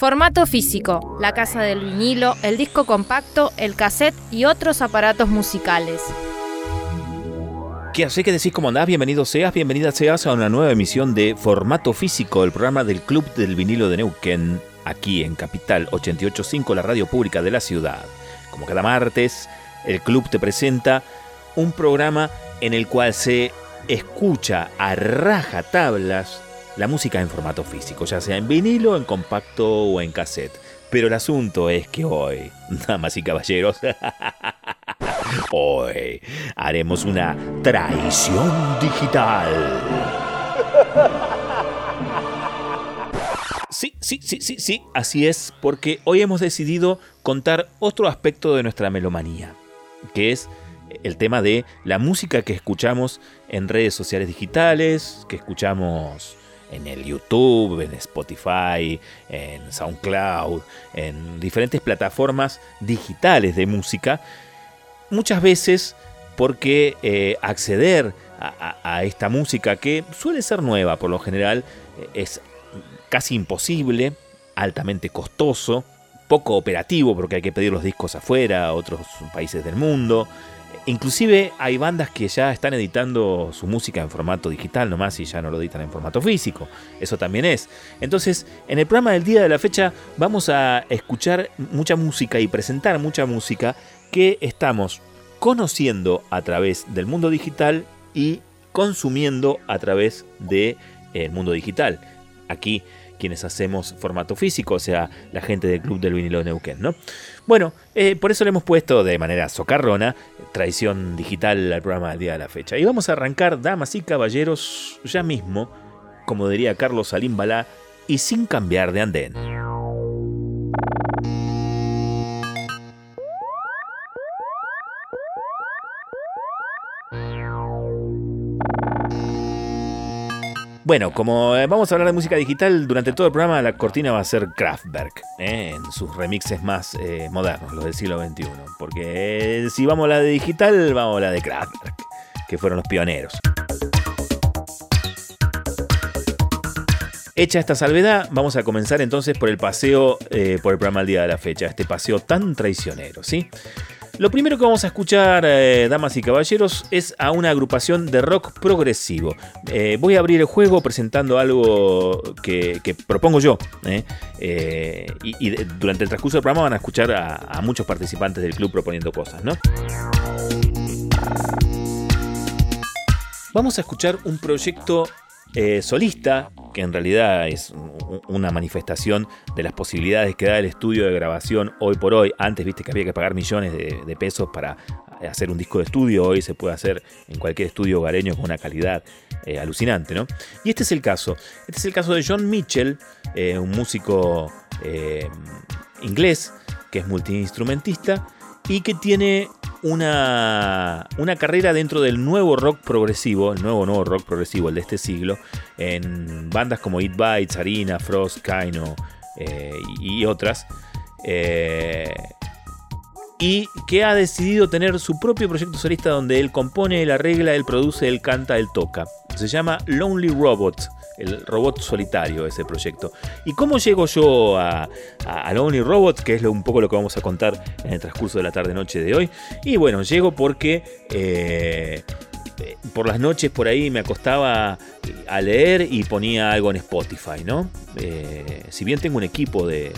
Formato físico, la casa del vinilo, el disco compacto, el cassette y otros aparatos musicales. ¿Qué hace que decís cómo andás? Bienvenido seas, bienvenida seas a una nueva emisión de Formato Físico, el programa del Club del Vinilo de Neuquén, aquí en Capital 885, la radio pública de la ciudad. Como cada martes, el club te presenta un programa en el cual se escucha a raja tablas la música en formato físico, ya sea en vinilo, en compacto o en cassette. Pero el asunto es que hoy, damas y caballeros, hoy haremos una traición digital. Sí, sí, sí, sí, sí, así es, porque hoy hemos decidido contar otro aspecto de nuestra melomanía, que es el tema de la música que escuchamos en redes sociales digitales, que escuchamos en el YouTube, en Spotify, en SoundCloud, en diferentes plataformas digitales de música, muchas veces porque eh, acceder a, esta música, que suele ser nueva por lo general, eh, es casi imposible, altamente costoso, poco operativo porque hay que pedir los discos afuera, a otros países del mundo, Inclusive hay bandas que ya están editando su música en formato digital nomás y ya no lo editan en formato físico. Eso también es. Entonces, en el programa del día de la fecha vamos a escuchar mucha música y presentar mucha música que estamos conociendo a través del mundo digital y consumiendo a través del mundo digital. Aquí quienes hacemos formato físico, o sea, la gente del Club del Vinilo de Neuquén, ¿no? Bueno, eh, por eso le hemos puesto de manera socarrona traición digital al programa del día de la fecha. Y vamos a arrancar, damas y caballeros, ya mismo, como diría Carlos Salim Balá, y sin cambiar de andén. Bueno, como eh, vamos a hablar de música digital, durante todo el programa la cortina va a ser Kraftwerk, eh, en sus remixes más eh, modernos, los del siglo XXI. Porque si vamos a la de digital, vamos a la de Kraftwerk, que fueron los pioneros. Hecha esta salvedad, vamos a comenzar entonces por el paseo por el programa al día de la fecha, este paseo tan traicionero, ¿sí? Lo primero que vamos a escuchar, eh, damas y caballeros, es a una agrupación de rock progresivo. Eh, voy a abrir el juego presentando algo que, propongo yo. ¿eh? y, durante el transcurso del programa van a escuchar a, muchos participantes del club proponiendo cosas, ¿no? Vamos a escuchar un proyecto solista que en realidad es una manifestación de las posibilidades que da el estudio de grabación hoy por hoy. Antes viste que había que pagar millones de, pesos para hacer un disco de estudio, hoy se puede hacer en cualquier estudio hogareño con una calidad eh, alucinante, ¿no? Y este es el caso. Este es el caso de John Mitchell, eh, un músico eh, inglés que es multiinstrumentista y que tiene una, una carrera dentro del nuevo rock progresivo, el nuevo nuevo rock progresivo, el de este siglo, en bandas como It Bites, Harina, Frost, Kaino eh, y otras. Eh, y que ha decidido tener su propio proyecto solista donde él compone, él arregla, él produce, él canta, él toca. Se llama Lonely Robot el robot solitario, ese proyecto. ¿Y cómo llego yo a, a, Lonely Robot? Que es un poco lo que vamos a contar en el transcurso de la tarde-noche de hoy. Y bueno, llego porque eh, por las noches por ahí me acostaba a leer y ponía algo en Spotify, ¿no? Eh, si bien tengo un equipo de,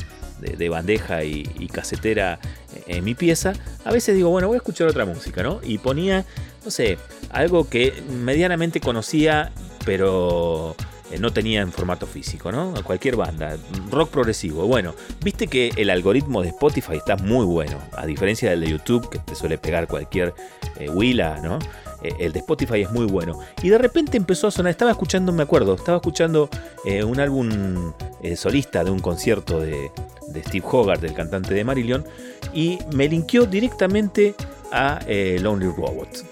bandeja y, casetera en mi pieza, a veces digo, bueno, voy a escuchar otra música, ¿no? Y ponía, no sé, algo que medianamente conocía, pero eh, no tenía en formato físico, ¿no? A cualquier banda, rock progresivo. Bueno, viste que el algoritmo de Spotify está muy bueno, a diferencia del de YouTube, que te suele pegar cualquier eh, ¿no? Eh, el de Spotify es muy bueno. Y de repente empezó a sonar, estaba escuchando, me acuerdo, estaba escuchando un álbum solista de un concierto de, de Steve Hogarth, del cantante de Marillion, y me linkeó directamente a Lonely Robot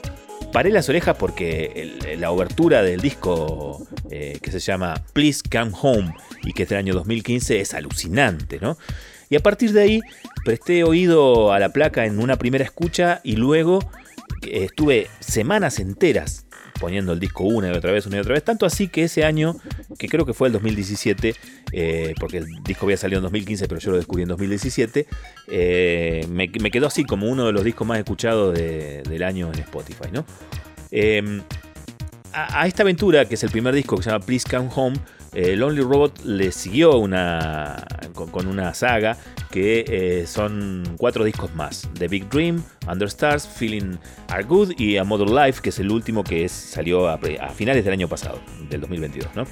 paré las orejas porque la obertura del disco eh, que se llama Please Come Home y que es del año 2015 es alucinante, ¿no? Y a partir de ahí presté oído a la placa en una primera escucha y luego eh, estuve semanas enteras poniendo el disco una y otra vez, una y otra vez. Tanto así que ese año, que creo que fue el 2017, eh, porque el disco había salido en 2015, pero yo lo descubrí en 2017, eh, me, quedó así como uno de los discos más escuchados del año en Spotify, ¿no? Em, a, esta aventura, que es el primer disco que se llama Please Come Home, eh, Lonely Robot le siguió una, con, una saga que eh, son cuatro discos más. The Big Dream, Under Stars, Feeling Are Good y A Model Life, que es el último que salió a, finales del año pasado, del 2022.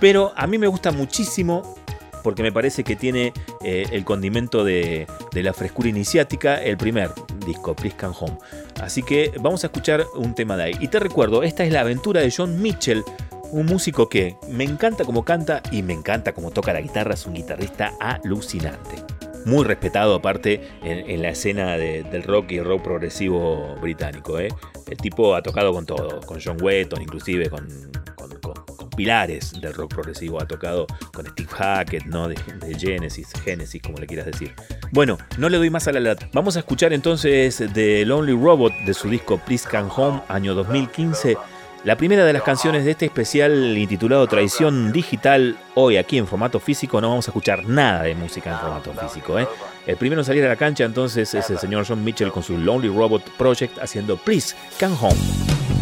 Pero a mí me gusta muchísimo porque me parece que tiene eh, el condimento de, la frescura iniciática el primer disco, Please Home. Así que vamos a escuchar un tema de ahí. Y te recuerdo, esta es la aventura de John Mitchell, un músico que me encanta como canta y me encanta como toca la guitarra, es un guitarrista alucinante. Muy respetado aparte en, la escena del rock y rock progresivo británico. ¿eh? El tipo ha tocado con todo, con John Wetton, inclusive con, pilares del rock progresivo. Ha tocado con Steve Hackett, ¿no? de, Genesis, Genesis, como le quieras decir. Bueno, no le doy más a la lata. Vamos a escuchar entonces The Lonely Robot de su disco Please Come Home, año 2015. La primera de las canciones de este especial intitulado Traición Digital, hoy aquí en formato físico no vamos a escuchar nada de música en formato físico. ¿eh? El primero en salir a la cancha entonces es el señor John Mitchell con su Lonely Robot Project haciendo Please Come Home.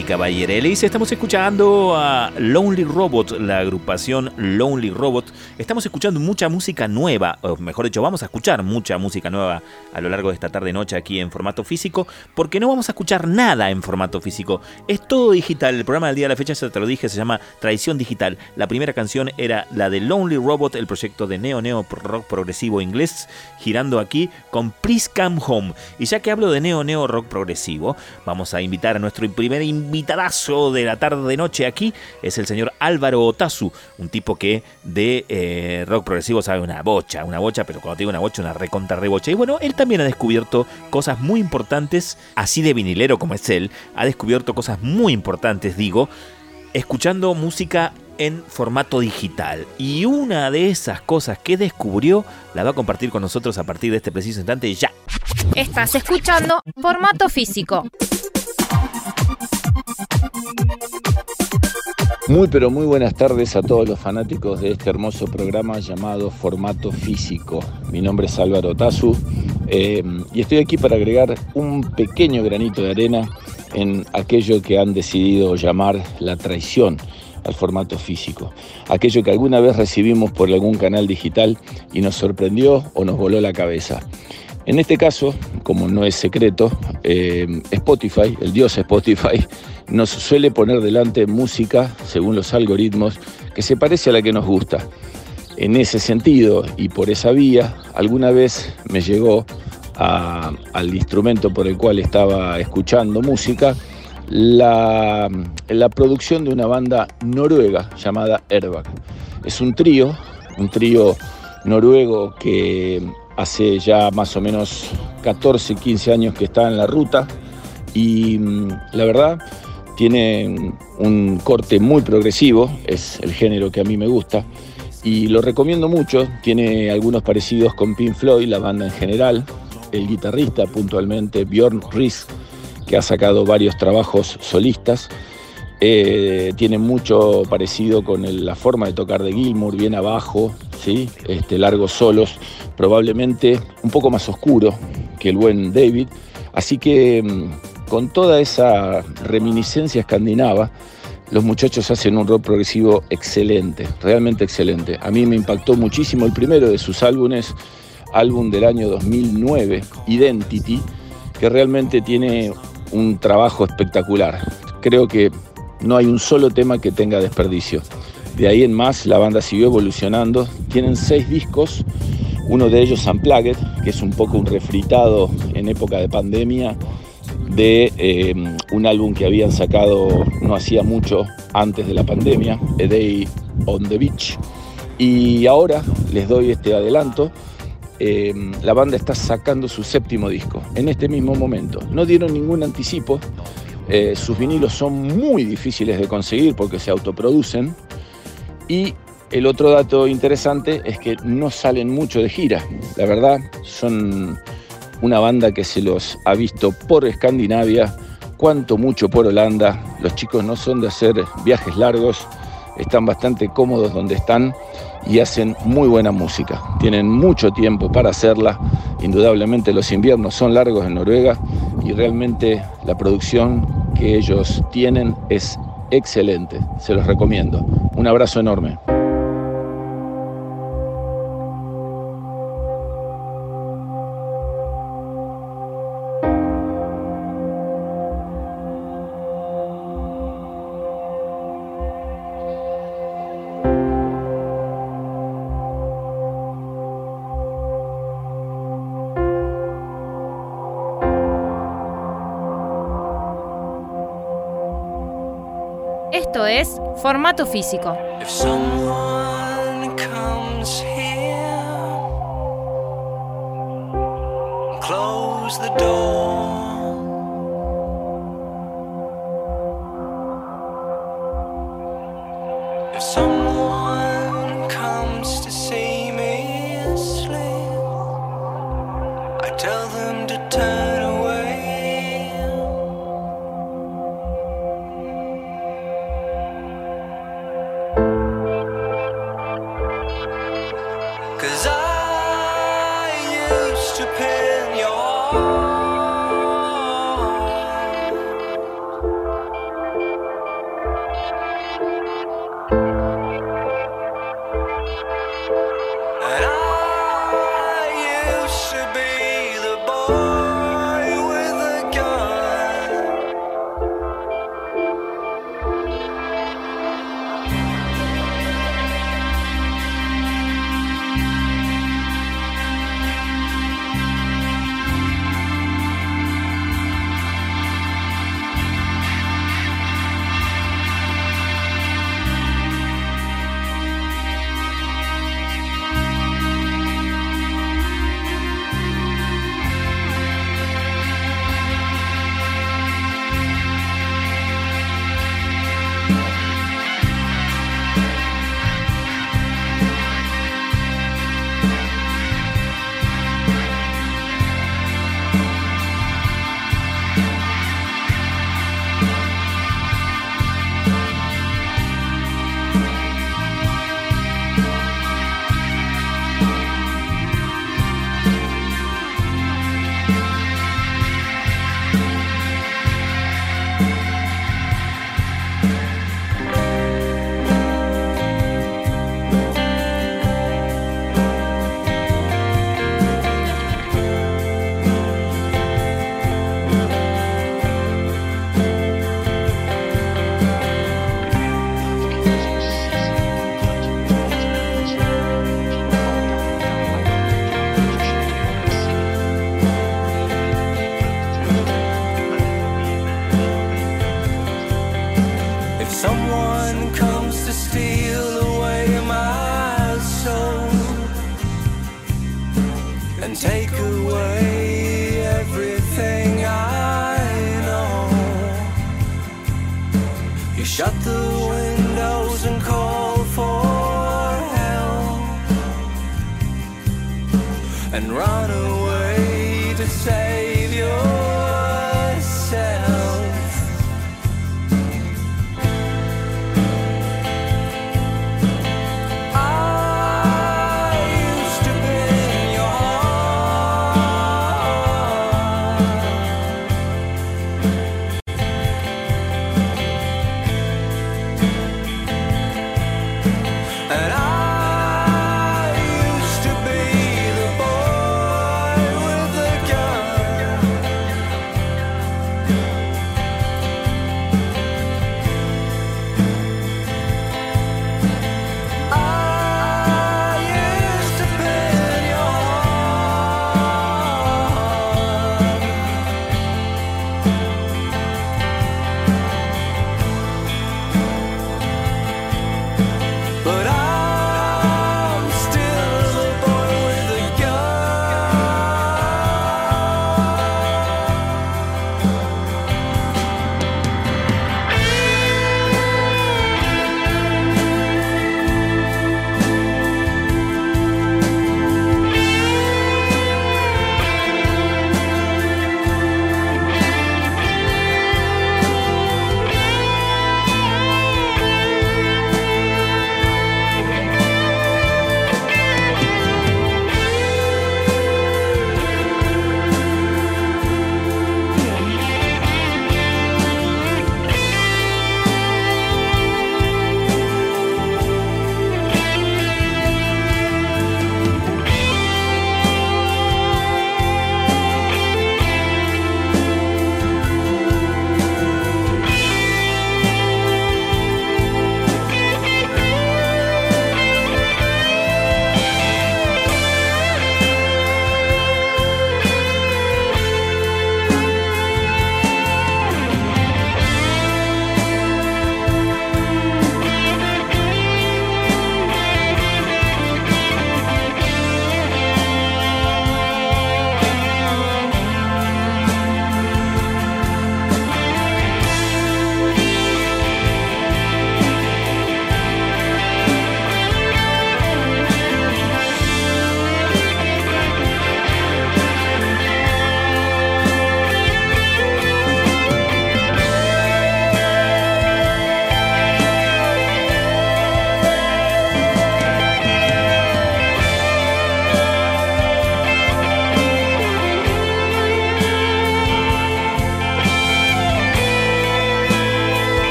Caballerelis. Estamos escuchando a Lonely Robot, la agrupación Lonely Robot. Estamos escuchando mucha música nueva, o mejor dicho, vamos a escuchar mucha música nueva a lo largo de esta tarde-noche aquí en formato físico, porque no vamos a escuchar nada en formato físico. Es todo digital. El programa del día de la fecha, ya te lo dije, se llama Tradición Digital. La primera canción era la de Lonely Robot, el proyecto de neo neo rock progresivo inglés, girando aquí con Please Come Home. Y ya que hablo de neo neo rock progresivo, vamos a invitar a nuestro primer invitadazo de la tarde-noche aquí, es el señor Álvaro Otazu, un tipo que de eh, rock progresivo sabe una bocha, una bocha, pero cuando digo una bocha, una recontra rebocha. Y bueno, él también ha descubierto cosas muy importantes, así de vinilero como es él, ha descubierto cosas muy importantes, digo, escuchando música en formato digital. Y una de esas cosas que descubrió la va a compartir con nosotros a partir de este preciso instante ya. Estás escuchando formato físico. Muy pero muy buenas tardes a todos los fanáticos de este hermoso programa llamado Formato Físico. Mi nombre es Álvaro Tazu eh, y estoy aquí para agregar un pequeño granito de arena en aquello que han decidido llamar la traición al formato físico. Aquello que alguna vez recibimos por algún canal digital y nos sorprendió o nos voló la cabeza. En este caso, como no es secreto, eh, Spotify, el dios Spotify, nos suele poner delante música según los algoritmos que se parece a la que nos gusta. En ese sentido y por esa vía, alguna vez me llegó al instrumento por el cual estaba escuchando música la, la producción de una banda noruega llamada Airbag. Es un trío, un trío noruego que hace ya más o menos 14, 15 años que está en la ruta y mm, la verdad tiene un corte muy progresivo, es el género que a mí me gusta y lo recomiendo mucho, tiene algunos parecidos con Pink Floyd, la banda en general, el guitarrista puntualmente Bjorn Ries, que ha sacado varios trabajos solistas, eh, tiene mucho parecido con la forma de tocar de Gilmour, bien abajo, ¿sí? este, largos solos, probablemente un poco más oscuro que el buen David. Así que mm, con toda esa reminiscencia escandinava, los muchachos hacen un rock progresivo excelente, realmente excelente. A mí me impactó muchísimo el primero de sus álbumes, álbum del año 2009, Identity, que realmente tiene un trabajo espectacular. Creo que no hay un solo tema que tenga desperdicio. De ahí en más la banda siguió evolucionando. Tienen seis discos, uno de ellos Unplugged, que es un poco un refritado en época de pandemia de eh, un álbum que habían sacado no hacía mucho antes de la pandemia, A Day on the Beach. Y ahora les doy este adelanto. Eh, la banda está sacando su séptimo disco en este mismo momento. No dieron ningún anticipo, eh, sus vinilos son muy difíciles de conseguir porque se autoproducen. Y el otro dato interesante es que no salen mucho de gira. La verdad, son una banda que se los ha visto por Escandinavia, cuanto mucho por Holanda. Los chicos no son de hacer viajes largos, están bastante cómodos donde están y hacen muy buena música. Tienen mucho tiempo para hacerla. Indudablemente los inviernos son largos en Noruega y realmente la producción que ellos tienen es excelente. Se los recomiendo. Un abrazo enorme. Formato Físico.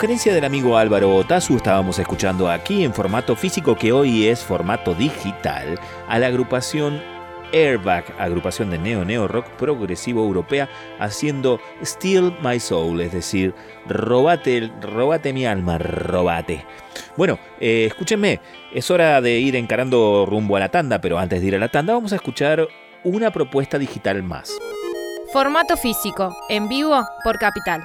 Sugerencia del amigo Álvaro Otazu, estábamos escuchando aquí en formato físico que hoy es formato digital a la agrupación Airbag, agrupación de neo neo rock progresivo europea, haciendo Steal My Soul, es decir, robate, robate mi alma, robate. Bueno, eh, escúchenme, es hora de ir encarando rumbo a la tanda, pero antes de ir a la tanda vamos a escuchar una propuesta digital más. Formato físico, en vivo por Capital.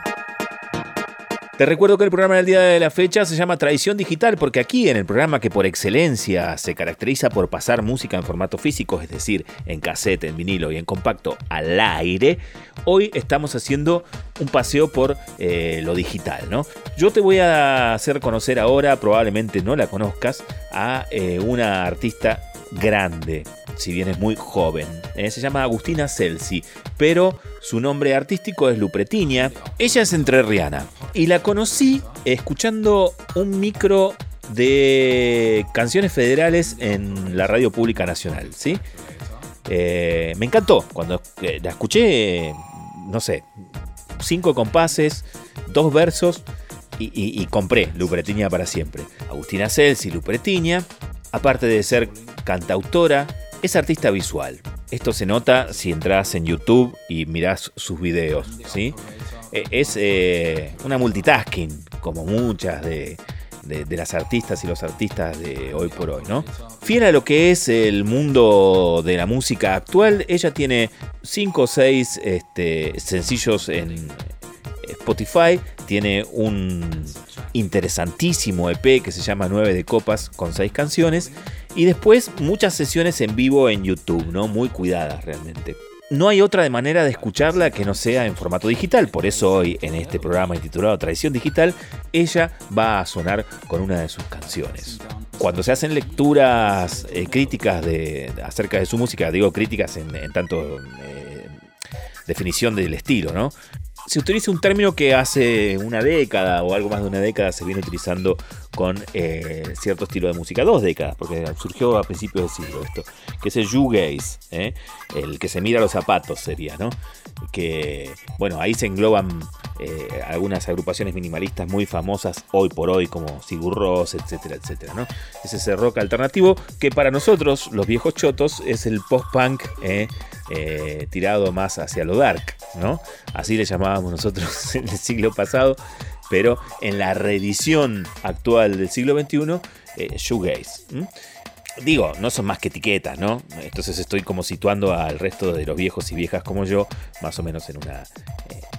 Te recuerdo que el programa del día de la fecha se llama Tradición Digital porque aquí en el programa que por excelencia se caracteriza por pasar música en formato físico, es decir, en cassette, en vinilo y en compacto al aire, hoy estamos haciendo un paseo por eh, lo digital, ¿no? Yo te voy a hacer conocer ahora, probablemente no la conozcas, a eh, una artista grande, si bien es muy joven. Eh, se llama Agustina Celsi, pero su nombre artístico es Lupretinia. Ella es entrerriana y la conocí escuchando un micro de canciones federales en la radio pública nacional, ¿sí? Eh, me encantó cuando eh, la escuché, no sé, cinco compases, dos versos y, compré Lupretiña para siempre. Agustina Celsi, Lupretiña, aparte de ser cantautora, es artista visual. Esto se nota si entras en YouTube y mirás sus videos, ¿sí? Eh, Es eh, una multitasking, como muchas de, las artistas y los artistas de hoy por hoy, ¿no? Fiel a lo que es el mundo de la música actual, ella tiene 5 o 6 sencillos en Spotify, tiene un interesantísimo EP que se llama 9 de copas con 6 canciones y después muchas sesiones en vivo en YouTube, ¿no? Muy cuidadas realmente. No hay otra manera de escucharla que no sea en formato digital, por eso hoy en este programa intitulado Tradición Digital, ella va a sonar con una de sus canciones. Cuando se hacen lecturas eh, críticas de, acerca de su música, digo críticas en, en tanto eh, definición del estilo, ¿no? Se utiliza un término que hace una década o algo más de una década se viene utilizando con eh, cierto estilo de música, dos décadas, porque surgió a principios del siglo esto, que es el shoegaze, ¿eh? el que se mira los zapatos sería, ¿no? Que, bueno, ahí se engloban eh, algunas agrupaciones minimalistas muy famosas hoy por hoy, como Sigur Rós, etcétera, etcétera, ¿no? Es ese rock alternativo que para nosotros, los viejos chotos, es el post-punk ¿eh? tirado más hacia lo dark, ¿no? Así le llamábamos nosotros en el siglo pasado, pero en la reedición actual del siglo XXI, eh, shoegaze. Digo, no son más que etiquetas, ¿no? Entonces estoy como situando al resto de los viejos y viejas como yo, más o menos en una,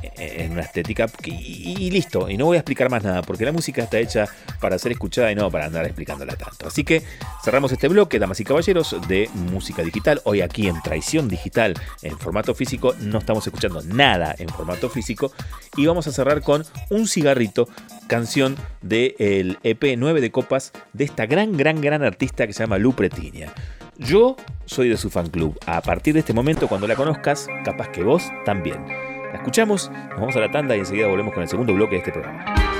eh, en una estética. Y, y listo, y no voy a explicar más nada, porque la música está hecha para ser escuchada y no para andar explicándola tanto. Así que cerramos este bloque, damas y caballeros, de música digital. Hoy aquí en Traición Digital, en formato físico, no estamos escuchando nada en formato físico. Y vamos a cerrar con un cigarrito, canción del EP 9 de copas de esta gran, gran, gran artista que se llama Lu Pretiña. Yo soy de su fan club. A partir de este momento, cuando la conozcas, capaz que vos también. La escuchamos, nos vamos a la tanda y enseguida volvemos con el segundo bloque de este programa.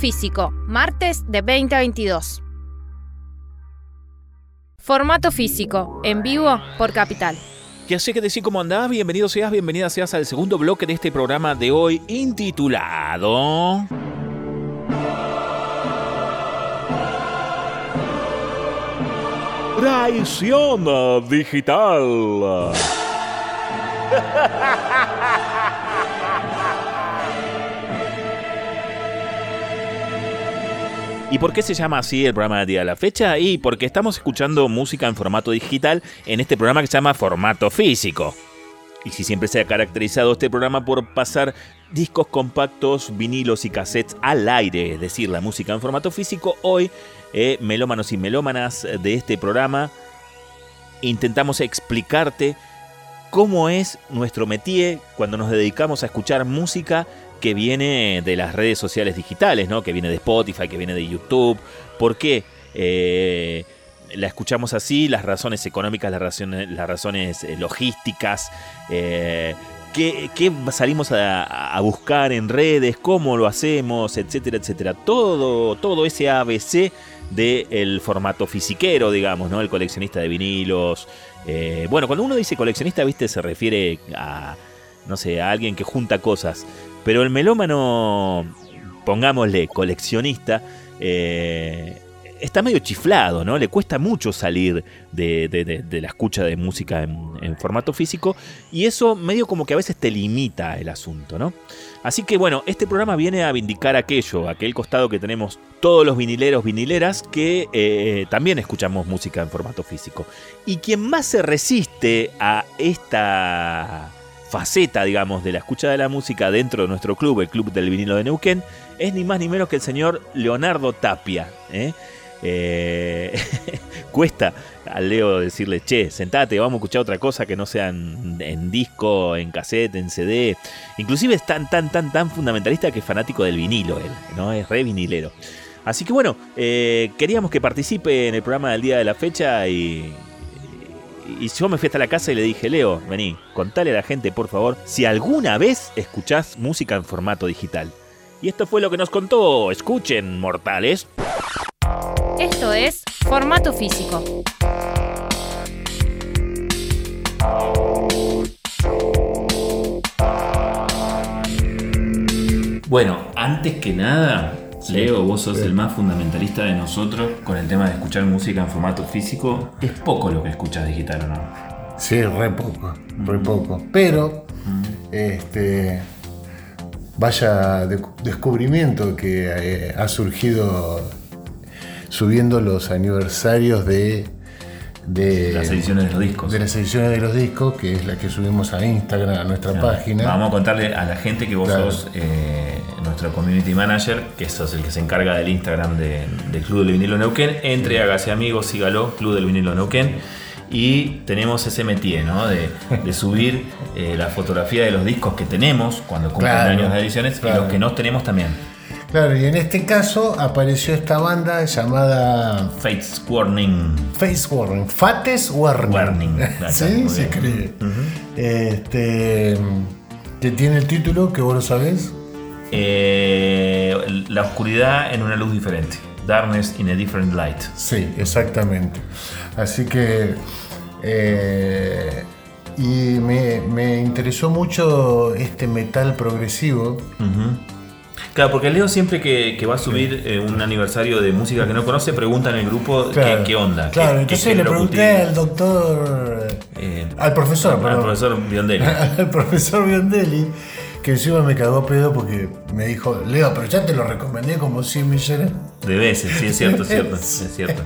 Físico, martes de 20 a 22. Formato físico, en vivo por Capital. Que sé que decir cómo andás, bienvenido seas, bienvenida seas al segundo bloque de este programa de hoy intitulado... Traición digital. ¿Y por qué se llama así el programa del día de la fecha? Y porque estamos escuchando música en formato digital en este programa que se llama formato físico. Y si siempre se ha caracterizado este programa por pasar discos compactos, vinilos y cassettes al aire, es decir, la música en formato físico, hoy, eh, melómanos y melómanas de este programa, intentamos explicarte cómo es nuestro métier cuando nos dedicamos a escuchar música que viene de las redes sociales digitales, ¿no? Que viene de Spotify, que viene de YouTube. ¿Por qué? Eh, la escuchamos así, las razones económicas, las razones, las razones eh, logísticas, eh, qué, qué salimos a, a buscar en redes, cómo lo hacemos, etcétera, etcétera. Todo, todo ese ABC del formato fisiquero, digamos, ¿no? El coleccionista de vinilos. Eh, bueno, cuando uno dice coleccionista, viste, se refiere a, no sé, a alguien que junta cosas. Pero el melómano, pongámosle, coleccionista, eh, está medio chiflado, ¿no? Le cuesta mucho salir de, la escucha de música en, en formato físico y eso medio como que a veces te limita el asunto, ¿no? Así que bueno, este programa viene a vindicar aquello, aquel costado que tenemos todos los vinileros, vinileras, que eh, también escuchamos música en formato físico. Y quien más se resiste a esta faceta, digamos, de la escucha de la música dentro de nuestro club, el Club del Vinilo de Neuquén, es ni más ni menos que el señor Leonardo Tapia. ¿eh? Eh, cuesta al Leo decirle, che, sentate, vamos a escuchar otra cosa que no sea en, en disco, en cassette, en CD. Inclusive es tan, tan, tan, tan fundamentalista que es fanático del vinilo él, ¿no? Es re vinilero. Así que bueno, eh, queríamos que participe en el programa del día de la fecha y, y yo me fui hasta la casa y le dije, Leo, vení, contale a la gente, por favor, si alguna vez escuchás música en formato digital. Y esto fue lo que nos contó. Escuchen, mortales. Esto es Formato Físico. Bueno, antes que nada, Leo, vos sos el más fundamentalista de nosotros con el tema de escuchar música en formato físico. Es poco lo que escuchas digital, ¿o no? Sí, re poco, re poco. Pero, este, vaya de- descubrimiento que eh, ha surgido subiendo los aniversarios de, de Las ediciones de los discos. de las ediciones de los discos, que es la que subimos a Instagram, a nuestra página. Vamos a contarle a la gente que vos Claro. sos eh, nuestro community manager, que sos el que se encarga del Instagram de- del Club del Vinilo Neuquén. Entre, hágase amigos, sígalo, Club del Vinilo Neuquén. Y tenemos ese métier, ¿no? De, de subir eh, la fotografía de los discos que tenemos cuando cumplen Claro, años de ediciones y los que no tenemos también. Claro, y en este caso apareció esta banda llamada Fates Warning. Face Warning, Fates Warning. Warning, claro, sí, se escribe. Este, que tiene el título, que vos lo sabés. Eh, la oscuridad en una luz diferente. Darkness in a different light. Sí, exactamente. Así que. eh, y me, me interesó mucho este metal progresivo. Claro, porque Leo siempre que, que va a subir eh, un aniversario de música que no conoce, pregunta en el grupo Claro. qué, qué onda. Claro, qué- qué entonces le pregunté al doctor. Eh, al profesor, al perdón. profesor Biondelli. al profesor Biondelli, que encima me cagó pedo porque me dijo, Leo, pero ya te lo recomendé como 100 millones. De veces, sí, es cierto, es cierto, es cierto.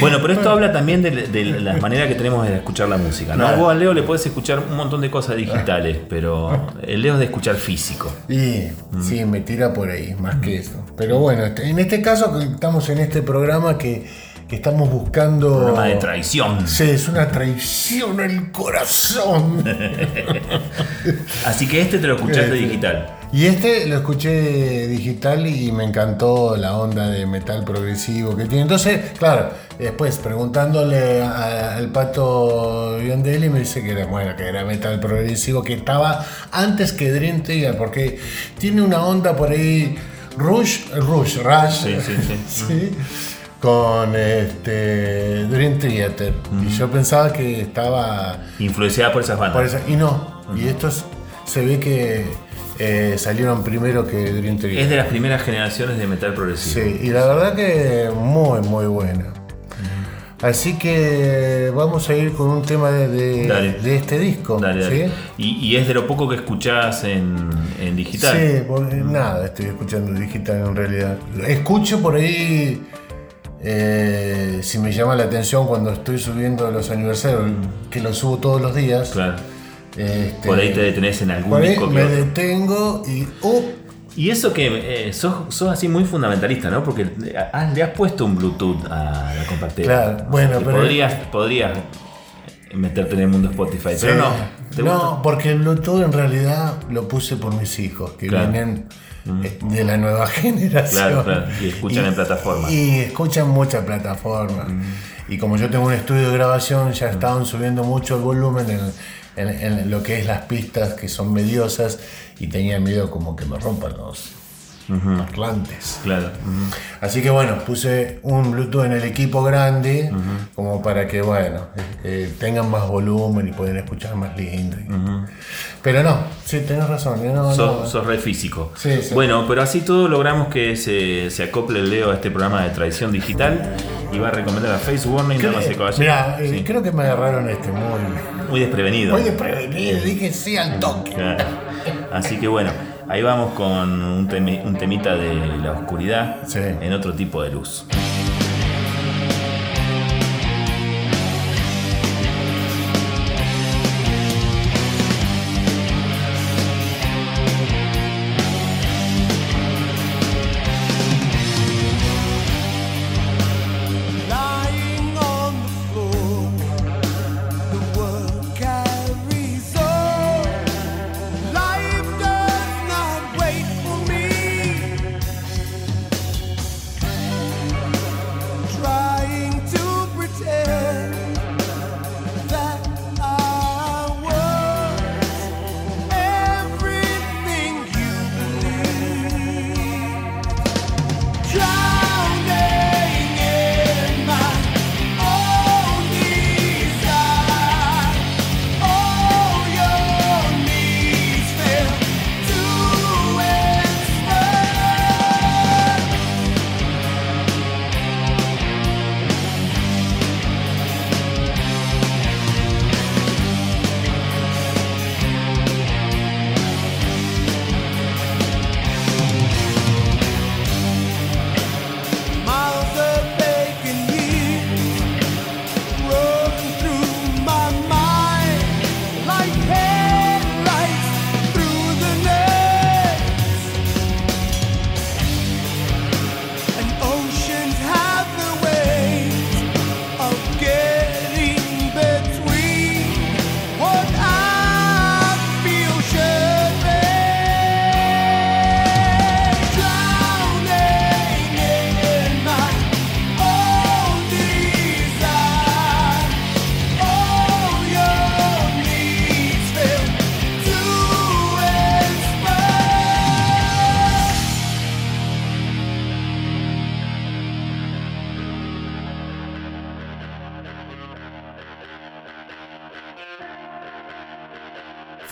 Bueno, pero esto habla también de, de la manera que tenemos de escuchar la música, ¿no? Claro. Vos a Leo le podés escuchar un montón de cosas digitales, pero el Leo es de escuchar físico. Y sí, me tira por ahí, más que eso. Pero bueno, este- en este caso estamos en este programa que, que estamos buscando... Programa de traición. Sí, es una traición al corazón. Así que este te lo escuchaste Este. digital. Y este lo escuché digital y me encantó la onda de metal progresivo que tiene. Entonces, claro, después preguntándole a- al pato Biondelli me dice que era bueno, que era metal progresivo, que estaba antes que Dream Theater, porque tiene una onda por ahí Rush, Rush, Rush. Sí, sí, sí. sí, con este, Dream Theater. Y yo pensaba que estaba Influenciada por esas bandas. por esa- y no. Y estos se ve que eh, salieron primero que Dream Theater. Es de las primeras generaciones de metal progresivo. Sí, y la verdad que muy, muy buena. Así que vamos a ir con un tema de, de- este disco. Dale, dale. ¿sí? Y, y es de lo poco que escuchás en, en digital. Sí, porque nada, estoy escuchando digital en realidad. Escucho por ahí, eh, si me llama la atención cuando estoy subiendo los aniversarios, que los subo todos los días. Claro. Este, Por ahí te detenés en algún disco me otro. detengo y. ¡uh! Y eso que eh, sos, sos así muy fundamentalista, ¿no? Porque ah, le has puesto un Bluetooth a la compactera. Claro, bueno, Que pero- Podrías, podrías meterte en el mundo Spotify, pero no. ¿Te No, gusta? porque el Bluetooth en realidad lo puse por mis hijos, que Claro. vienen eh, de la nueva generación. Claro, claro, y escuchan en plataforma. Y escuchan muchas plataformas. Y como yo tengo un estudio de grabación, ya estaban subiendo mucho el volumen en, en- en lo que es las pistas que son mediosas y tenía miedo como que me rompan los parlantes. Claro. Así que bueno, puse un Bluetooth en el equipo grande, como para que, bueno, eh, eh, tengan más volumen y puedan escuchar más lindo. Pero no, sí, tenés razón. no, Sos, no. sos re físico. Sí, sí. Bueno, pero así todo logramos que se, se acople el Leo a este programa de tradición digital y va a recomendar a Face Warning, damas y. Mirá, eh, Sí. creo que me agarraron este muy, Muy desprevenido. muy desprevenido, dije sí al toque. Claro. Así que bueno, ahí vamos con un, temi- un temita de la oscuridad Sí. en otro tipo de luz.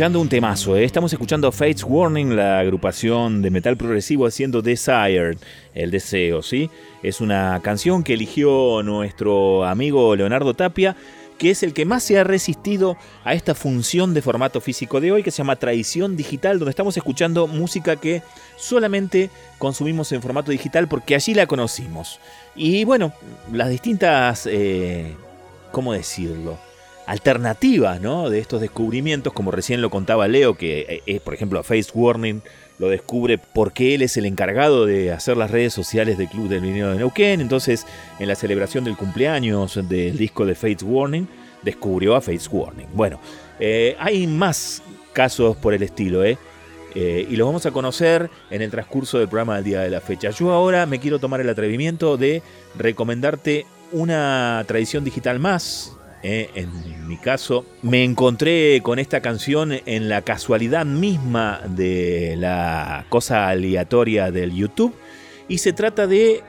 Escuchando un temazo, ¿eh? estamos escuchando Fates Warning, la agrupación de metal progresivo haciendo Desire, el deseo, ¿sí? Es una canción que eligió nuestro amigo Leonardo Tapia, que es el que más se ha resistido a esta función de formato físico de hoy, que se llama Tradición Digital, donde estamos escuchando música que solamente consumimos en formato digital porque allí la conocimos. Y bueno, las distintas, eh, ¿cómo decirlo? Alternativas ¿no? de estos descubrimientos, como recién lo contaba Leo, que es, por ejemplo, Face Warning lo descubre porque él es el encargado de hacer las redes sociales del Club del Vinilo de Neuquén. Entonces, en la celebración del cumpleaños del disco de Fates Warning, descubrió a Fates Warning. Bueno, eh, hay más casos por el estilo, ¿eh? Eh, y los vamos a conocer en el transcurso del programa del día de la fecha. Yo ahora me quiero tomar el atrevimiento de recomendarte una tradición digital más eh, en mi caso, me encontré con esta canción en la casualidad misma de la cosa aleatoria del YouTube y se trata de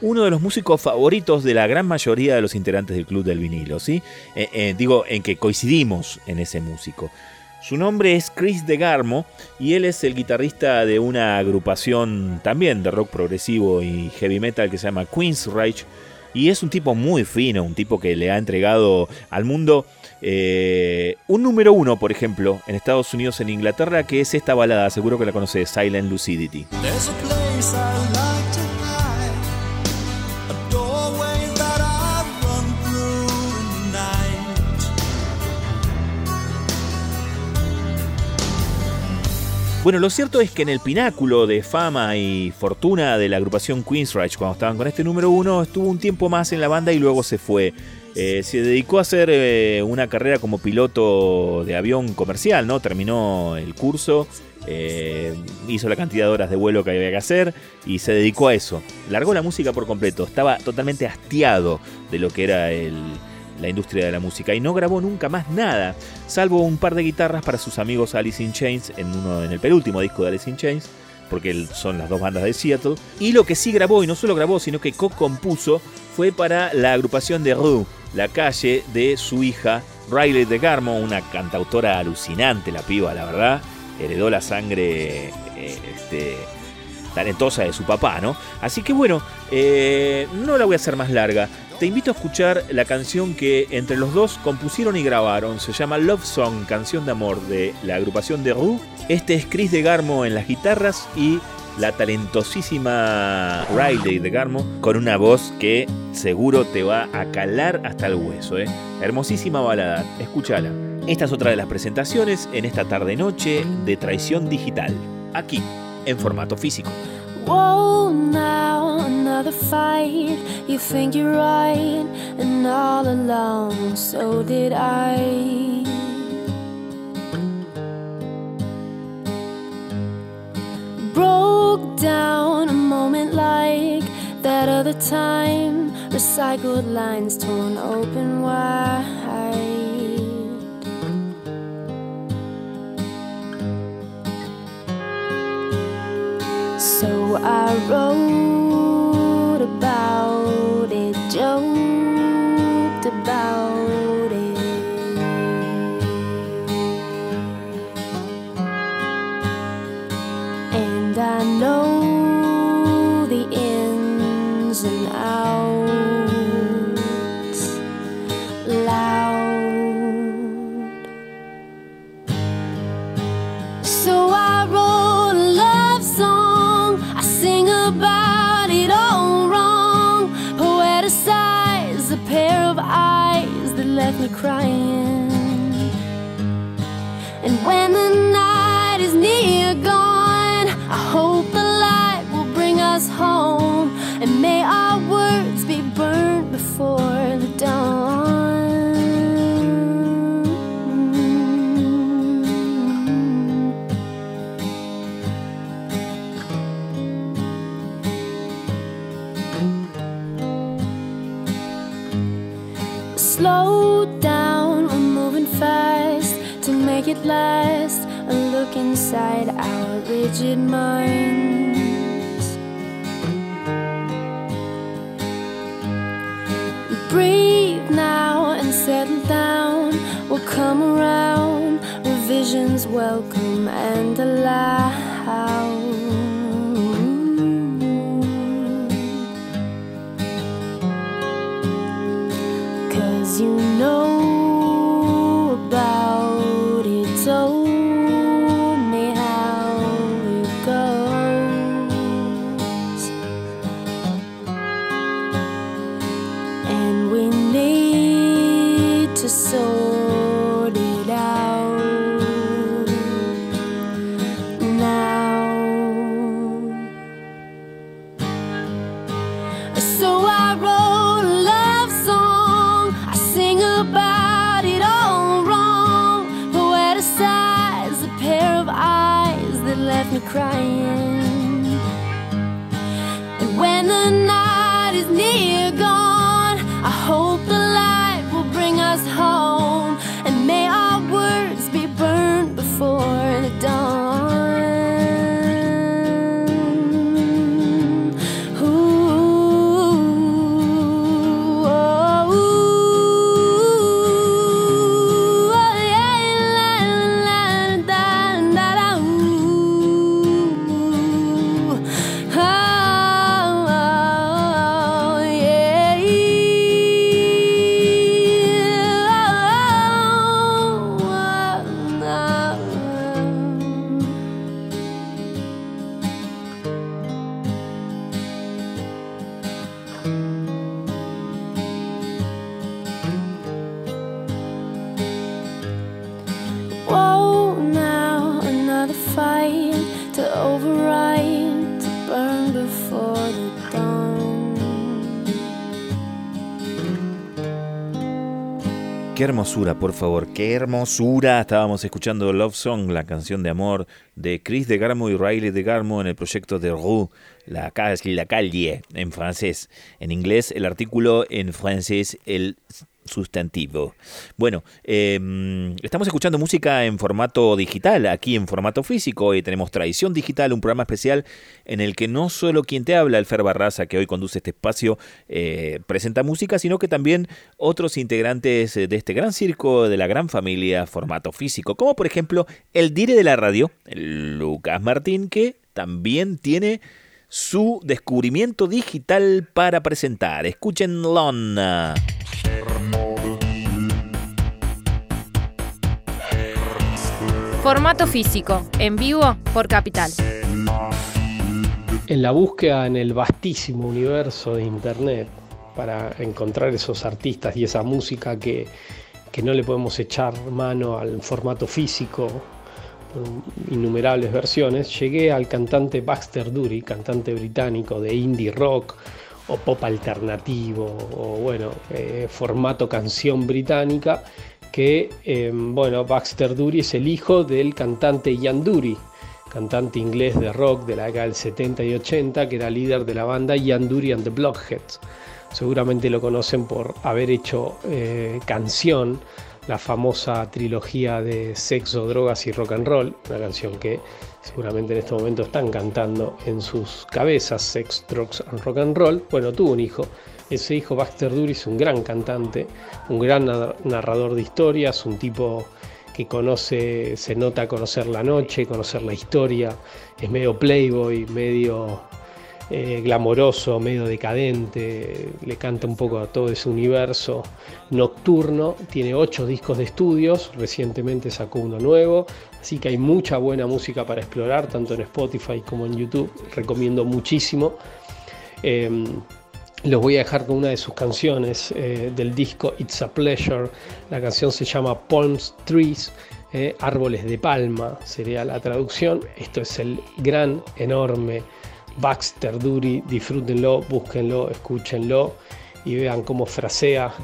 uno de los músicos favoritos de la gran mayoría de los integrantes del Club del Vinilo, ¿sí? Eh, eh, digo, en que coincidimos en ese músico. Su nombre es Chris DeGarmo y él es el guitarrista de una agrupación también de rock progresivo y heavy metal que se llama Queensryche y es un tipo muy fino, un tipo que le ha entregado al mundo eh, un número uno, por ejemplo, en Estados Unidos, en Inglaterra, que es esta balada, seguro que la conoces, Silent Lucidity. Bueno, lo cierto es que en el pináculo de fama y fortuna de la agrupación Queensryche, cuando estaban con este número uno, estuvo un tiempo más en la banda y luego se fue. Eh, se dedicó a hacer eh, una carrera como piloto de avión comercial, ¿no? Terminó el curso, eh, hizo la cantidad de horas de vuelo que había que hacer y se dedicó a eso. Largó la música por completo, estaba totalmente hastiado de lo que era el, la industria de la música y no grabó nunca más nada, salvo un par de guitarras para sus amigos Alice in Chains en, uno, en el penúltimo disco de Alice in Chains, porque son las dos bandas de Seattle. Y lo que sí grabó, y no solo grabó, sino que co-compuso, fue para la agrupación de Rue, la calle de su hija Riley de Garmo, una cantautora alucinante, la piba, la verdad. Heredó la sangre eh, este, talentosa de su papá, ¿no? Así que bueno, eh, no la voy a hacer más larga. Te invito a escuchar la canción que entre los dos compusieron y grabaron. Se llama Love Song, canción de amor de la agrupación de Rue. Este es Chris de Garmo en las guitarras y la talentosísima Riley de Garmo con una voz que seguro te va a calar hasta el hueso. ¿eh? Hermosísima balada, escúchala. Esta es otra de las presentaciones en esta tarde-noche de Traición Digital, aquí en formato físico. Whoa, now another fight. You think you're right, and all along, so did I. Broke down a moment like that other time. Recycled lines torn open wide. I wrote about it, joked about inside our rigid minds. Breathe now and settle down. We'll come around, revision visions welcome and allow. Qué hermosura, por favor, qué hermosura. Estábamos escuchando Love Song, la canción de amor de Chris de Garmo y Riley de Garmo en el proyecto de Rue, la calle, la calle en francés. En inglés el artículo, en francés el sustantivo. Bueno, eh, estamos escuchando música en formato digital, aquí en formato físico. Hoy tenemos Tradición Digital, un programa especial en el que no solo quien te habla, el Fer Barraza, que hoy conduce este espacio, eh, presenta música, sino que también otros integrantes de este gran circo, de la gran familia formato físico, como por ejemplo el dire de la radio, Lucas Martín, que también tiene su descubrimiento digital para presentar. Escuchen Lona. Formato físico, en vivo por Capital. En la búsqueda en el vastísimo universo de Internet para encontrar esos artistas y esa música que, que no le podemos echar mano al formato físico innumerables versiones, llegué al cantante Baxter Dury, cantante británico de indie rock o pop alternativo o bueno, eh, formato canción británica que eh, bueno, Baxter Dury es el hijo del cantante Ian Dury, cantante inglés de rock de la década del 70 y 80, que era líder de la banda Ian Dury and the Blockheads. Seguramente lo conocen por haber hecho eh, canción, la famosa trilogía de sexo, drogas y rock and roll, una canción que seguramente en este momento están cantando en sus cabezas, Sex, Drugs and Rock and Roll. Bueno, tuvo un hijo. Ese hijo, Baxter Dury, es un gran cantante, un gran nar- narrador de historias, un tipo que conoce, se nota conocer la noche, conocer la historia, es medio playboy, medio eh, glamoroso, medio decadente, le canta un poco a todo ese universo nocturno, tiene ocho discos de estudios, recientemente sacó uno nuevo, así que hay mucha buena música para explorar, tanto en Spotify como en YouTube, recomiendo muchísimo. Em, los voy a dejar con una de sus canciones eh, del disco It's a Pleasure. La canción se llama Palms Trees, eh, Árboles de Palma sería la traducción. Esto es el gran, enorme Baxter Dury. Disfrútenlo, búsquenlo, escúchenlo y vean cómo frasea,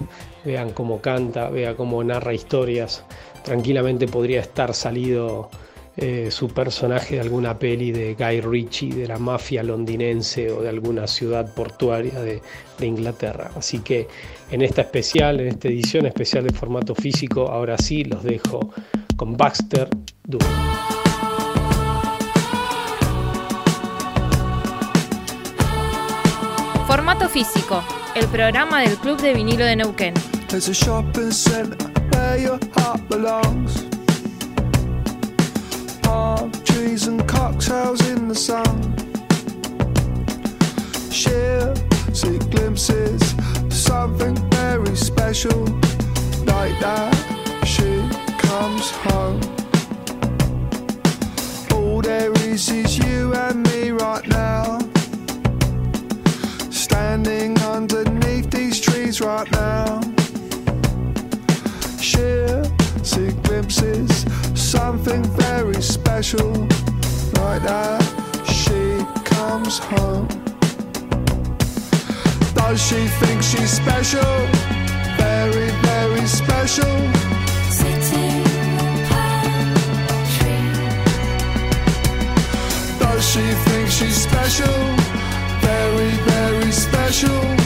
vean cómo canta, vean cómo narra historias. Tranquilamente podría estar salido eh, su personaje de alguna peli de Guy Ritchie, de la mafia londinense o de alguna ciudad portuaria de, de Inglaterra. Así que en esta especial, en esta edición especial de formato físico, ahora sí los dejo con Baxter Dury. Formato físico, el programa del Club de Vinilo de Neuquén. Trees and cocktails in the sun. Sheer see glimpses of something very special. Like that, she comes home. All there is is you and me right now. Standing underneath these trees right now. Sheer see glimpses, special. Like that, she comes home. Does she think she's special? Very, very special. Sitting palm tree. Does she think she's special? Very, very special.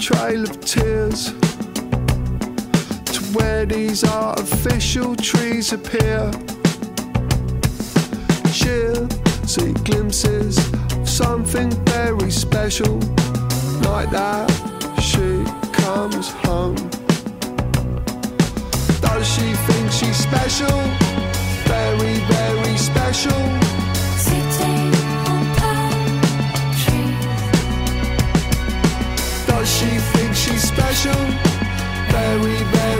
Trail of tears to where these artificial trees appear. She'll see glimpses of something very special. Like that, she comes home. Does she think she's special? Very, very special. Special? Very, very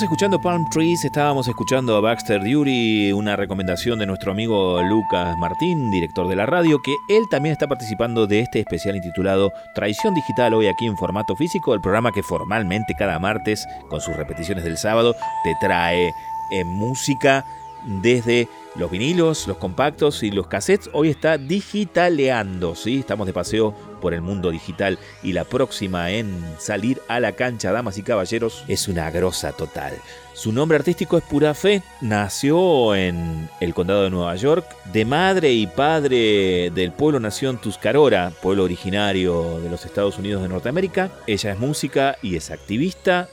Estábamos escuchando Palm Trees, estábamos escuchando a Baxter Dury, una recomendación de nuestro amigo Lucas Martín, director de la radio, que él también está participando de este especial intitulado Traición Digital, hoy aquí en formato físico, el programa que formalmente cada martes, con sus repeticiones del sábado, te trae eh, música desde los vinilos, los compactos y los cassettes. Hoy está digitaleando, ¿sí? Estamos de paseo por el mundo digital y la próxima en salir a la cancha, damas y caballeros, es una grosa total. Su nombre artístico es Pura Fe, nació en el condado de Nueva York, de madre y padre del pueblo nación Tuscarora, pueblo originario de los Estados Unidos de Norteamérica. Ella es música y es activista,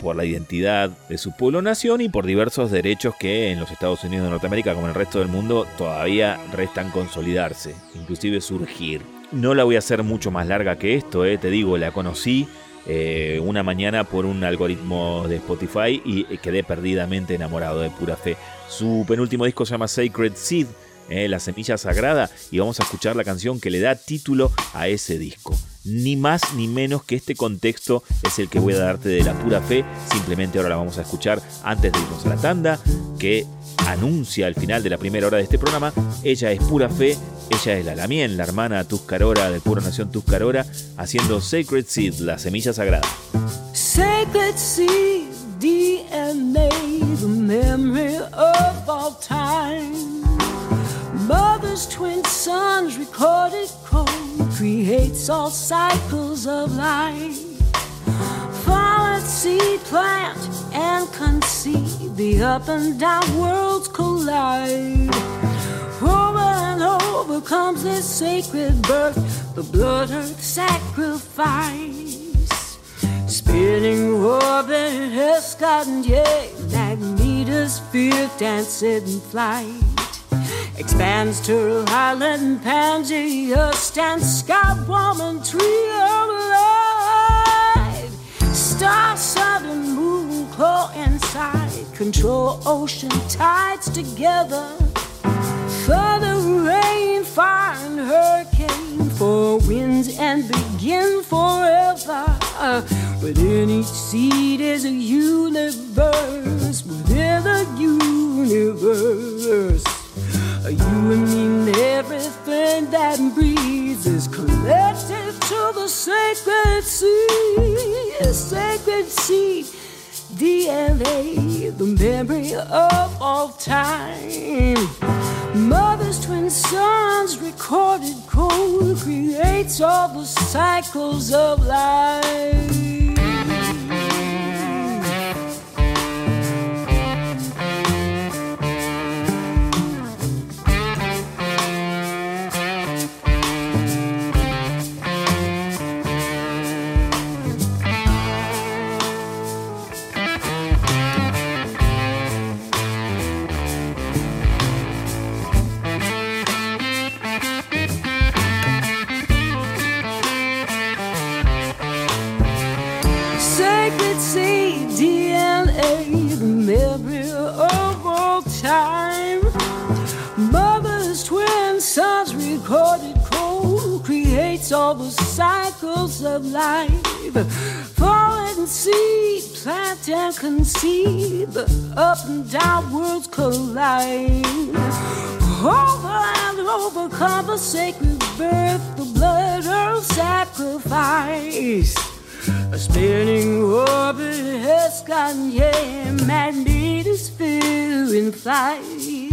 por la identidad de su pueblo nación y por diversos derechos que en los Estados Unidos de Norteamérica como en el resto del mundo todavía restan consolidarse, inclusive surgir. No la voy a hacer mucho más larga que esto, eh, te digo, la conocí eh, una mañana por un algoritmo de Spotify y quedé perdidamente enamorado de pura fe. Su penúltimo disco se llama Sacred Seed, eh, la semilla sagrada, y vamos a escuchar la canción que le da título a ese disco. ni más ni menos que este contexto es el que voy a darte de la pura fe. Simplemente ahora la vamos a escuchar antes de irnos a la tanda, que anuncia al final de la primera hora de este programa. Ella es pura fe, ella es la Lamien, la hermana Tuscarora de Pura Nación Tuscarora, haciendo Sacred Seed, la semilla sagrada. Sacred seed, DNA, the memory of all time. Mother's twin sons recorded code creates all cycles of life. Fallen seed plant and conceive, the up and down worlds collide. Over and over comes this sacred birth, the blood earth sacrifice. Spinning orbit has gotten yea, Magnetus fear dancing in flight. Expands to Highland Pangea, stands sky woman tree of life. Star, sun, and moon coincide, control ocean tides together. Further rain, fire, and hurricane, four winds and begin forever. Within each seed is a universe, within the universe. You and me and everything that breathes is connected to the sacred seed, sacred sea. DNA, the memory of all time. Mother's twin sons recorded code creates all the cycles of life. Recorded code creates all the cycles of life. Fall and seed, plant and conceive, up and down worlds collide. Over and over come the sacred birth, the blood of sacrifice. A spinning orbit has gotten, yeah, magnetus fear in flight.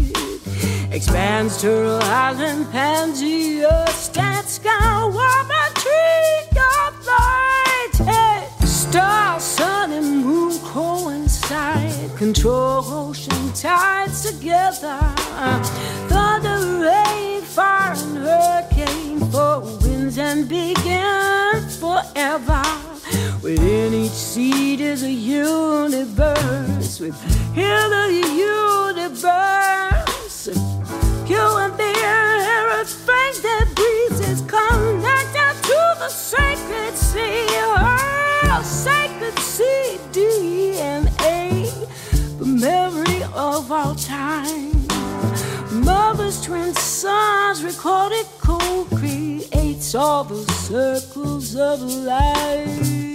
Expands to a island Pangea, stat sky, woman, tree of light. Hey, star, sun, and moon coincide, control ocean tides together. Thunder, rain, fire, and hurricane, four winds and begin forever. Within each seed is a universe. Within the universe, you and the air of spring that breezes connected to the sacred sea. Oh, sacred sea, DNA, the memory of our time. Mother's twin sons recorded co-creates all the circles of life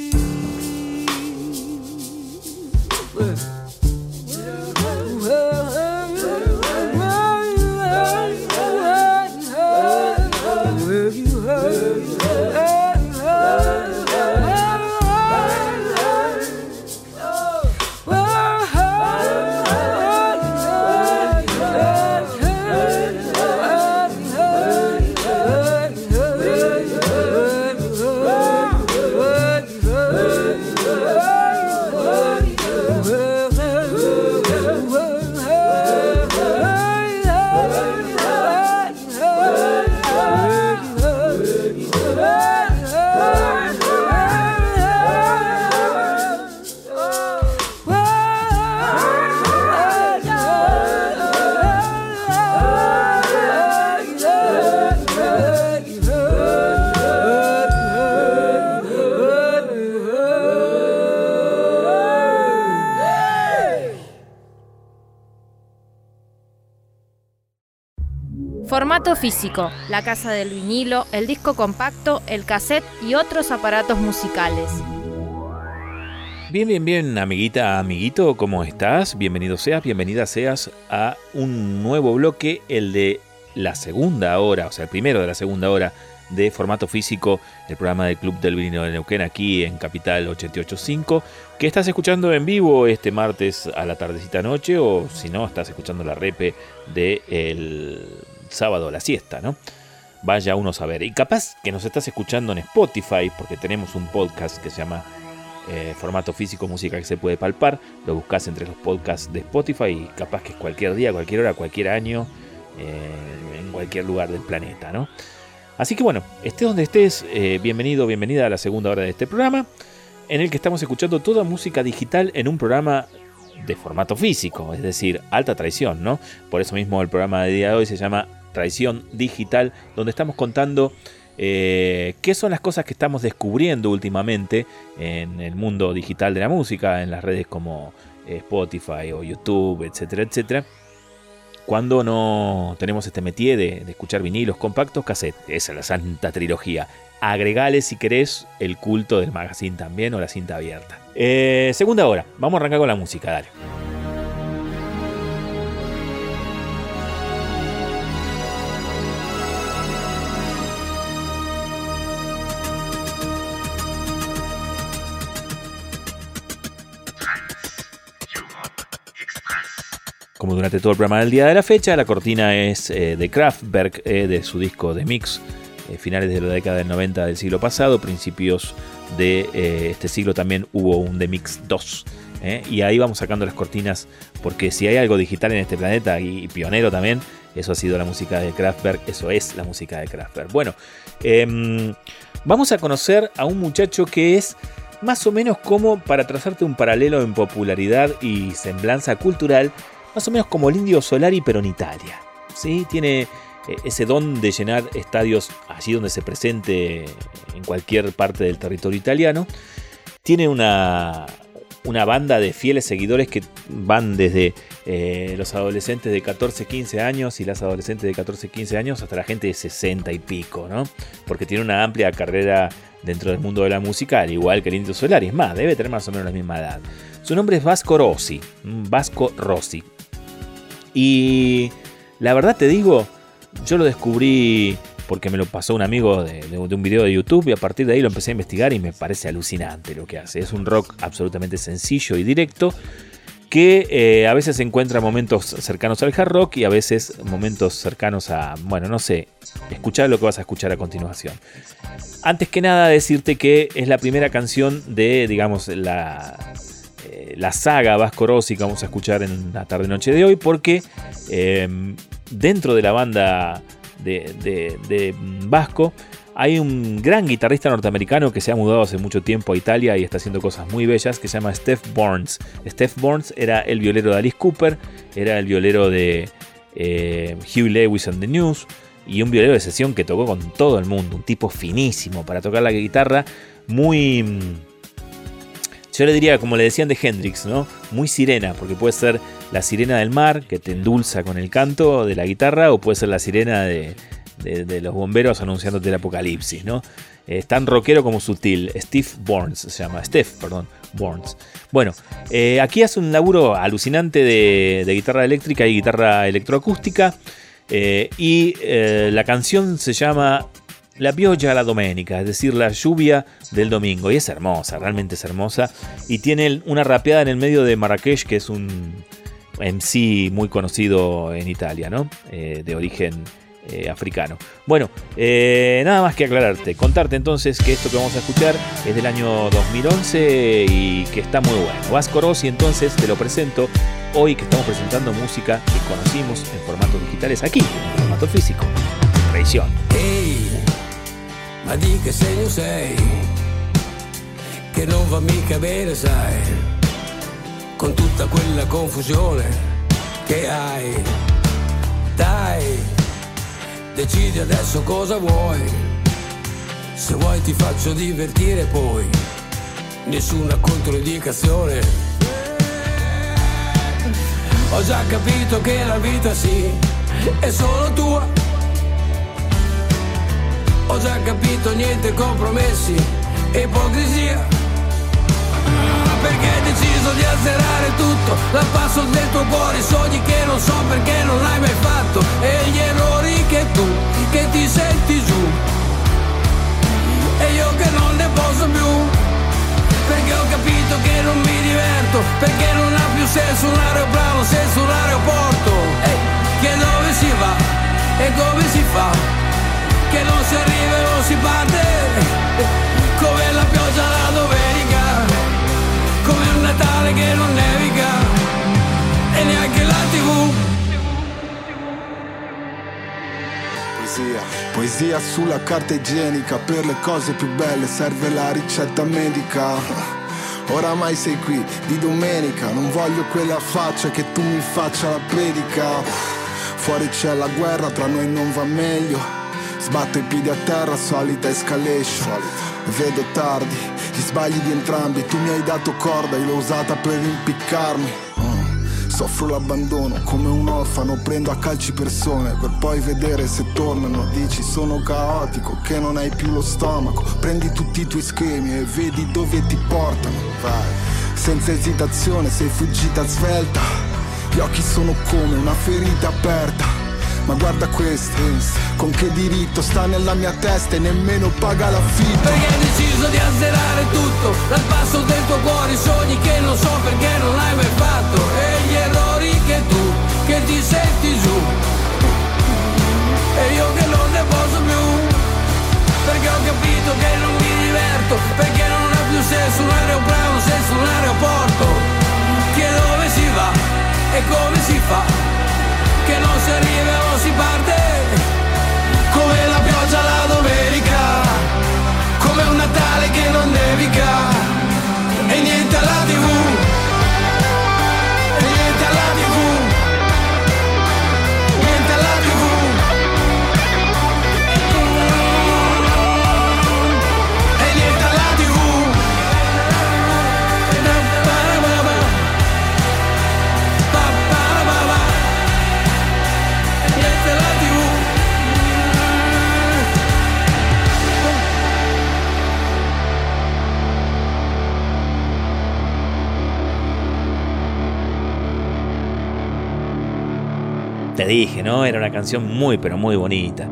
hurt, you heard? hurt, hurt, hurt, Formato físico, la casa del vinilo, el disco compacto, el cassette y otros aparatos musicales. Bien, bien, bien, amiguita, amiguito, ¿cómo estás? Bienvenido seas, bienvenida seas a un nuevo bloque, el de la segunda hora, o sea, el primero de la segunda hora de formato físico, el programa del Club del Vinilo de Neuquén aquí en Capital 885, que estás escuchando en vivo este martes a la tardecita noche o si no, estás escuchando la repe del sábado la siesta, ¿no? Vaya uno a saber. Y capaz que nos estás escuchando en Spotify, porque tenemos un podcast que se llama eh, Formato Físico, Música que se puede palpar. Lo buscas entre los podcasts de Spotify y capaz que es cualquier día, cualquier hora, cualquier año, eh, en cualquier lugar del planeta, ¿no? Así que bueno, estés donde estés, eh, bienvenido, bienvenida a la segunda hora de este programa, en el que estamos escuchando toda música digital en un programa de formato físico, es decir, alta traición, ¿no? Por eso mismo el programa de día de hoy se llama Traición Digital, donde estamos contando eh, qué son las cosas que estamos descubriendo últimamente en el mundo digital de la música, en las redes como eh, Spotify o YouTube, etcétera, etcétera cuando no tenemos este métier de, escuchar vinilos compactos, cassette. Esa es la santa trilogía. Agregale si querés el culto del magazine también o la cinta abierta. Eh, segunda hora, vamos a arrancar con la música, dale. Durante todo el programa del día de la fecha, la cortina es eh, de Kraftwerk, eh, de su disco de mix, eh, finales de la década del 90 del siglo pasado, principios de este siglo también hubo un The Mix 2. Y ahí vamos sacando las cortinas, porque si hay algo digital en este planeta y pionero también, eso ha sido la música de Kraftwerk, eso es la música de Kraftwerk. Bueno, eh, vamos a conocer a un muchacho que es más o menos como, para trazarte un paralelo en popularidad y semblanza cultural, más o menos como el Indio Solari, pero en Italia. ¿sí? Tiene ese don de llenar estadios allí donde se presente en cualquier parte del territorio italiano. Tiene una, una banda de fieles seguidores que van desde eh, los adolescentes de 14, 15 años y las adolescentes de 14, 15 años hasta la gente de 60 y pico, ¿no? Porque tiene una amplia carrera dentro del mundo de la música, al igual que el Indio Solari. Es más, debe tener más o menos la misma edad. Su nombre es Vasco Rossi. Vasco Rossi. Y la verdad te digo, yo lo descubrí porque me lo pasó un amigo de, un video de YouTube y a partir de ahí lo empecé a investigar y me parece alucinante lo que hace. Es un rock absolutamente sencillo y directo que eh, a veces encuentra momentos cercanos al hard rock y a veces momentos cercanos a, bueno, no sé, escuchar lo que vas a escuchar a continuación. Antes que nada decirte que es la primera canción de, digamos, la, la saga Vasco Rossi que vamos a escuchar en la tarde-noche de hoy porque eh, dentro de la banda de, de, de Vasco hay un gran guitarrista norteamericano que se ha mudado hace mucho tiempo a Italia y está haciendo cosas muy bellas que se llama Steph Burns. Steph Burns era el violero de Alice Cooper, era el violero de eh, Hugh Lewis and the News y un violero de sesión que tocó con todo el mundo, un tipo finísimo para tocar la guitarra, muy... Yo le diría, como le decían de Hendrix, ¿no? Muy sirena, porque puede ser la sirena del mar, que te endulza con el canto de la guitarra, o puede ser la sirena de, los bomberos anunciándote el apocalipsis, ¿no? Es tan rockero como sutil. Steve Burns se llama. Steph, perdón. Burns. Bueno, eh, aquí hace un laburo alucinante de, de, guitarra eléctrica y guitarra electroacústica. Eh, y eh, la canción se llama La pioggia la domenica, es decir, la lluvia del domingo. Y es hermosa, realmente es hermosa. Y tiene una rapeada en el medio de Marrakech, que es un MC muy conocido en Italia, ¿no? de origen eh, africano. Bueno, eh, nada más que aclararte, contarte entonces que esto que vamos a escuchar es del año 2011 y que está muy bueno. Vasco Rossi, entonces te lo presento hoy que estamos presentando música que conocimos en formatos digitales aquí, en formato físico. Traición. Ma di che segno sei? Che non va mica bene, sai, con tutta quella confusione che hai. Dai Decidi adesso cosa vuoi. Se vuoi ti faccio divertire poi. Nessuna controindicazione. Ho già capito che la vita sì è solo tua. Ho già capito niente compromessi ipocrisia. Perché hai deciso di azzerare tutto? Dal passo del tuo cuore i sogni che non so perché non hai mai fatto. E gli errori che tu, che ti senti giù. E io che non ne posso più. Perché ho capito che non mi diverto. Perché non ha più senso un aeroplano senza un aeroporto. Ehi, che dove si va? E come si fa Che non si arriva e non si parte Come la pioggia la domenica come un Natale che non nevica e neanche la tv. Poesia, poesia sulla carta igienica, per le cose più belle serve la ricetta medica. Oramai sei qui di domenica, non voglio quella faccia che tu mi faccia la predica. Fuori c'è la guerra, tra noi non va meglio. Sbatto i piedi a terra, solita escalation. Vedo tardi, gli sbagli di entrambi. Tu mi hai dato corda, io l'ho usata per impiccarmi. Mm. Soffro l'abbandono come un orfano, prendo a calci persone per poi vedere se tornano. Dici sono caotico, che non hai più lo stomaco. Prendi tutti i tuoi schemi e vedi dove ti portano. Vai, senza esitazione sei fuggita svelta. Gli occhi sono come una ferita aperta. Ma guarda questo, con che diritto sta nella mia testa e nemmeno paga l'affitto. Perché hai deciso di azzerare tutto Dal passo del tuo cuore i sogni che non so perché non hai mai fatto. E gli errori che tu, che ti senti giù. E io che non ne posso più. Perché ho capito che non mi diverto Perché non ha più senso un aeroplano senza un aeroporto. Che dove si va e come si fa Che non si arriva o si parte. Come la pioggia la domenica come un Natale che non nevica. E niente alla Te dije, ¿no? Era una canción muy, pero muy bonita.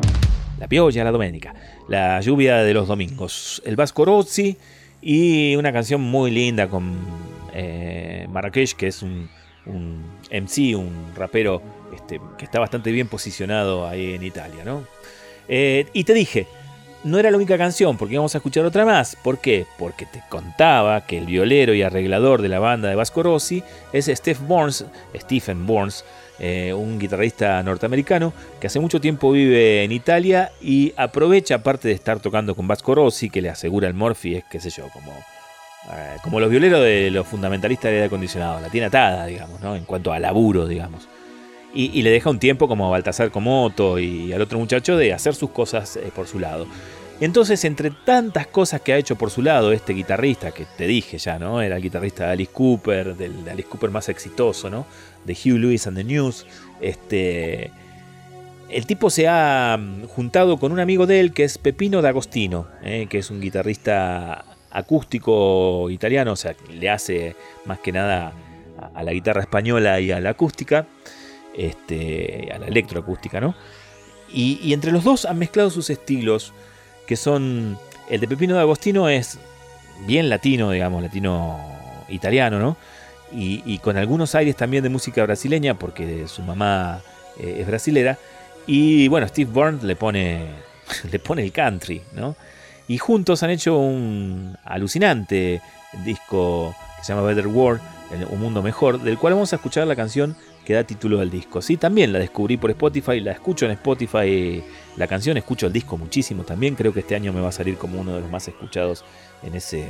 La piolla, la doménica. La lluvia de los domingos. El Vasco Rossi y una canción muy linda con eh, Marrakech, que es un, un MC, un rapero este, que está bastante bien posicionado ahí en Italia, ¿no? Eh, y te dije, no era la única canción, porque íbamos a escuchar otra más. ¿Por qué? Porque te contaba que el violero y arreglador de la banda de Vasco Rossi es Steph Burns, Stephen Burns, eh, un guitarrista norteamericano que hace mucho tiempo vive en Italia y aprovecha, aparte de estar tocando con Vasco Rossi, que le asegura el Morphy, es qué sé yo, como, eh, como los violeros de los fundamentalistas de aire acondicionado, la tiene atada, digamos, ¿no? en cuanto a laburo, digamos. Y, le deja un tiempo como a Baltasar Comoto y al otro muchacho de hacer sus cosas eh, por su lado. Entonces, entre tantas cosas que ha hecho por su lado este guitarrista, que te dije ya, ¿no? Era el guitarrista de Alice Cooper, del de Alice Cooper más exitoso, ¿no? De Hugh Lewis and the News. Este. El tipo se ha mm, juntado con un amigo de él que es Pepino D'Agostino, ¿eh? que es un guitarrista acústico italiano, o sea, le hace más que nada a, la guitarra española y a la acústica, este, a la electroacústica, ¿no? Y, y entre los dos han mezclado sus estilos, que son. El de Pepino de Agostino es bien latino, digamos, latino italiano, ¿no? Y, y con algunos aires también de música brasileña, porque su mamá eh, es brasilera. Y bueno, Steve Burns le pone, le pone el country, ¿no? Y juntos han hecho un alucinante disco que se llama Better World, Un Mundo Mejor, del cual vamos a escuchar la canción que da título al disco. Sí, también la descubrí por Spotify, la escucho en Spotify, la canción, escucho el disco muchísimo también, creo que este año me va a salir como uno de los más escuchados en ese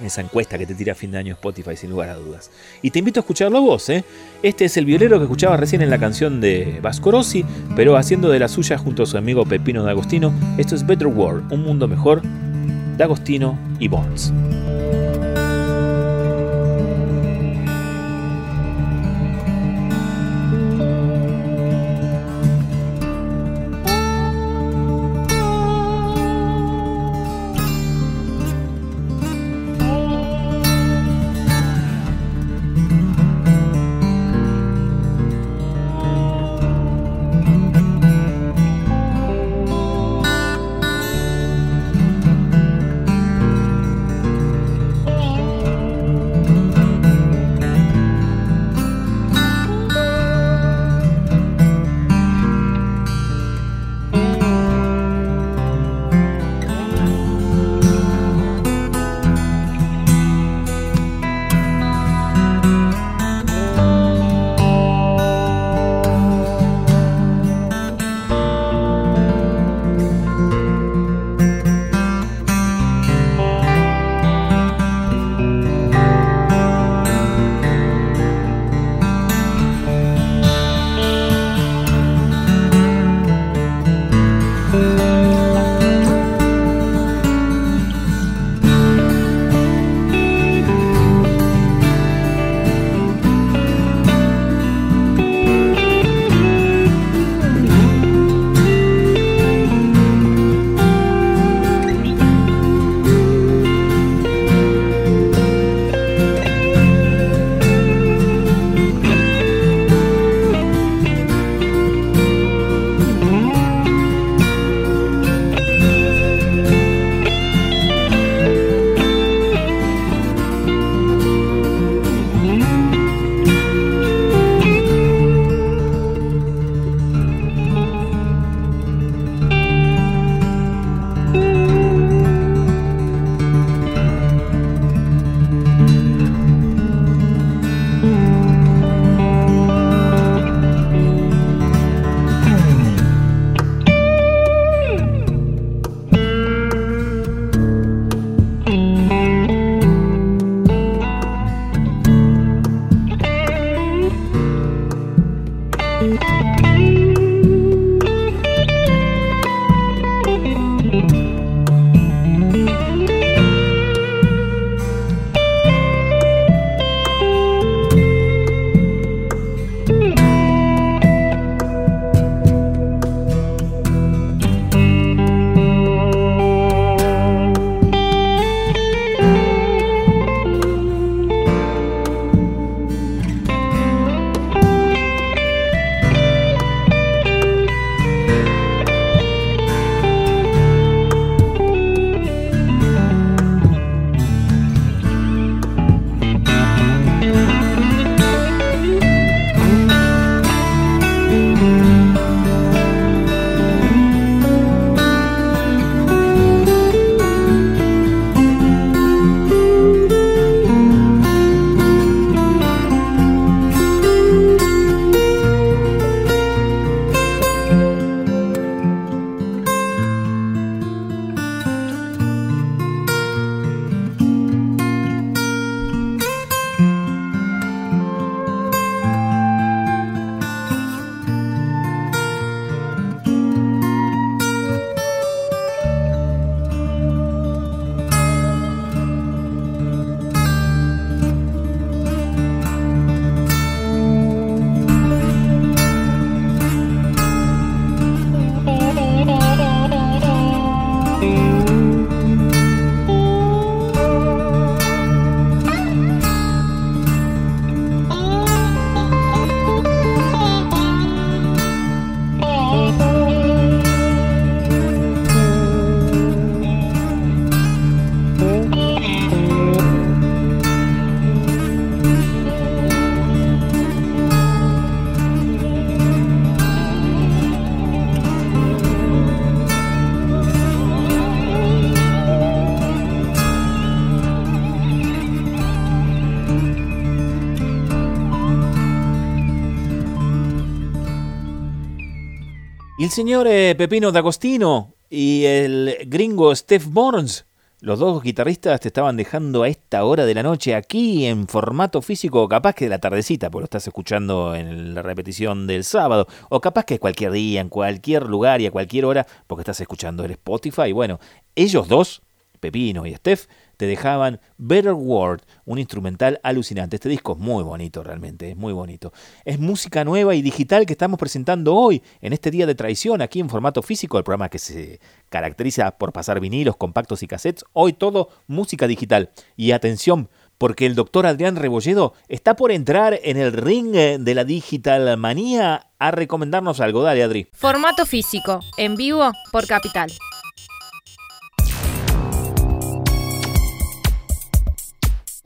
esa encuesta que te tira a fin de año Spotify sin lugar a dudas. Y te invito a escucharlo vos, ¿eh? Este es el violero que escuchabas recién en la canción de Vasco Rossi, pero haciendo de la suya junto a su amigo Pepino D'Agostino. Esto es Better World, un mundo mejor, D'Agostino y Bonds. El señor eh, Pepino D'Agostino y el gringo Steph Burns, los dos guitarristas te estaban dejando a esta hora de la noche aquí en formato físico, capaz que de la tardecita, porque lo estás escuchando en la repetición del sábado, o capaz que cualquier día, en cualquier lugar y a cualquier hora, porque estás escuchando el Spotify. Bueno, ellos dos, Pepino y Steph, te dejaban Better World, un instrumental alucinante. Este disco es muy bonito realmente, es muy bonito. Es música nueva y digital que estamos presentando hoy, en este día de traición, aquí en formato físico, el programa que se caracteriza por pasar vinilos, compactos y cassettes. Hoy todo música digital. Y atención, porque el doctor Adrián Rebolledo está por entrar en el ring de la digital manía a recomendarnos algo. Dale, Adri. Formato físico, en vivo por Capital.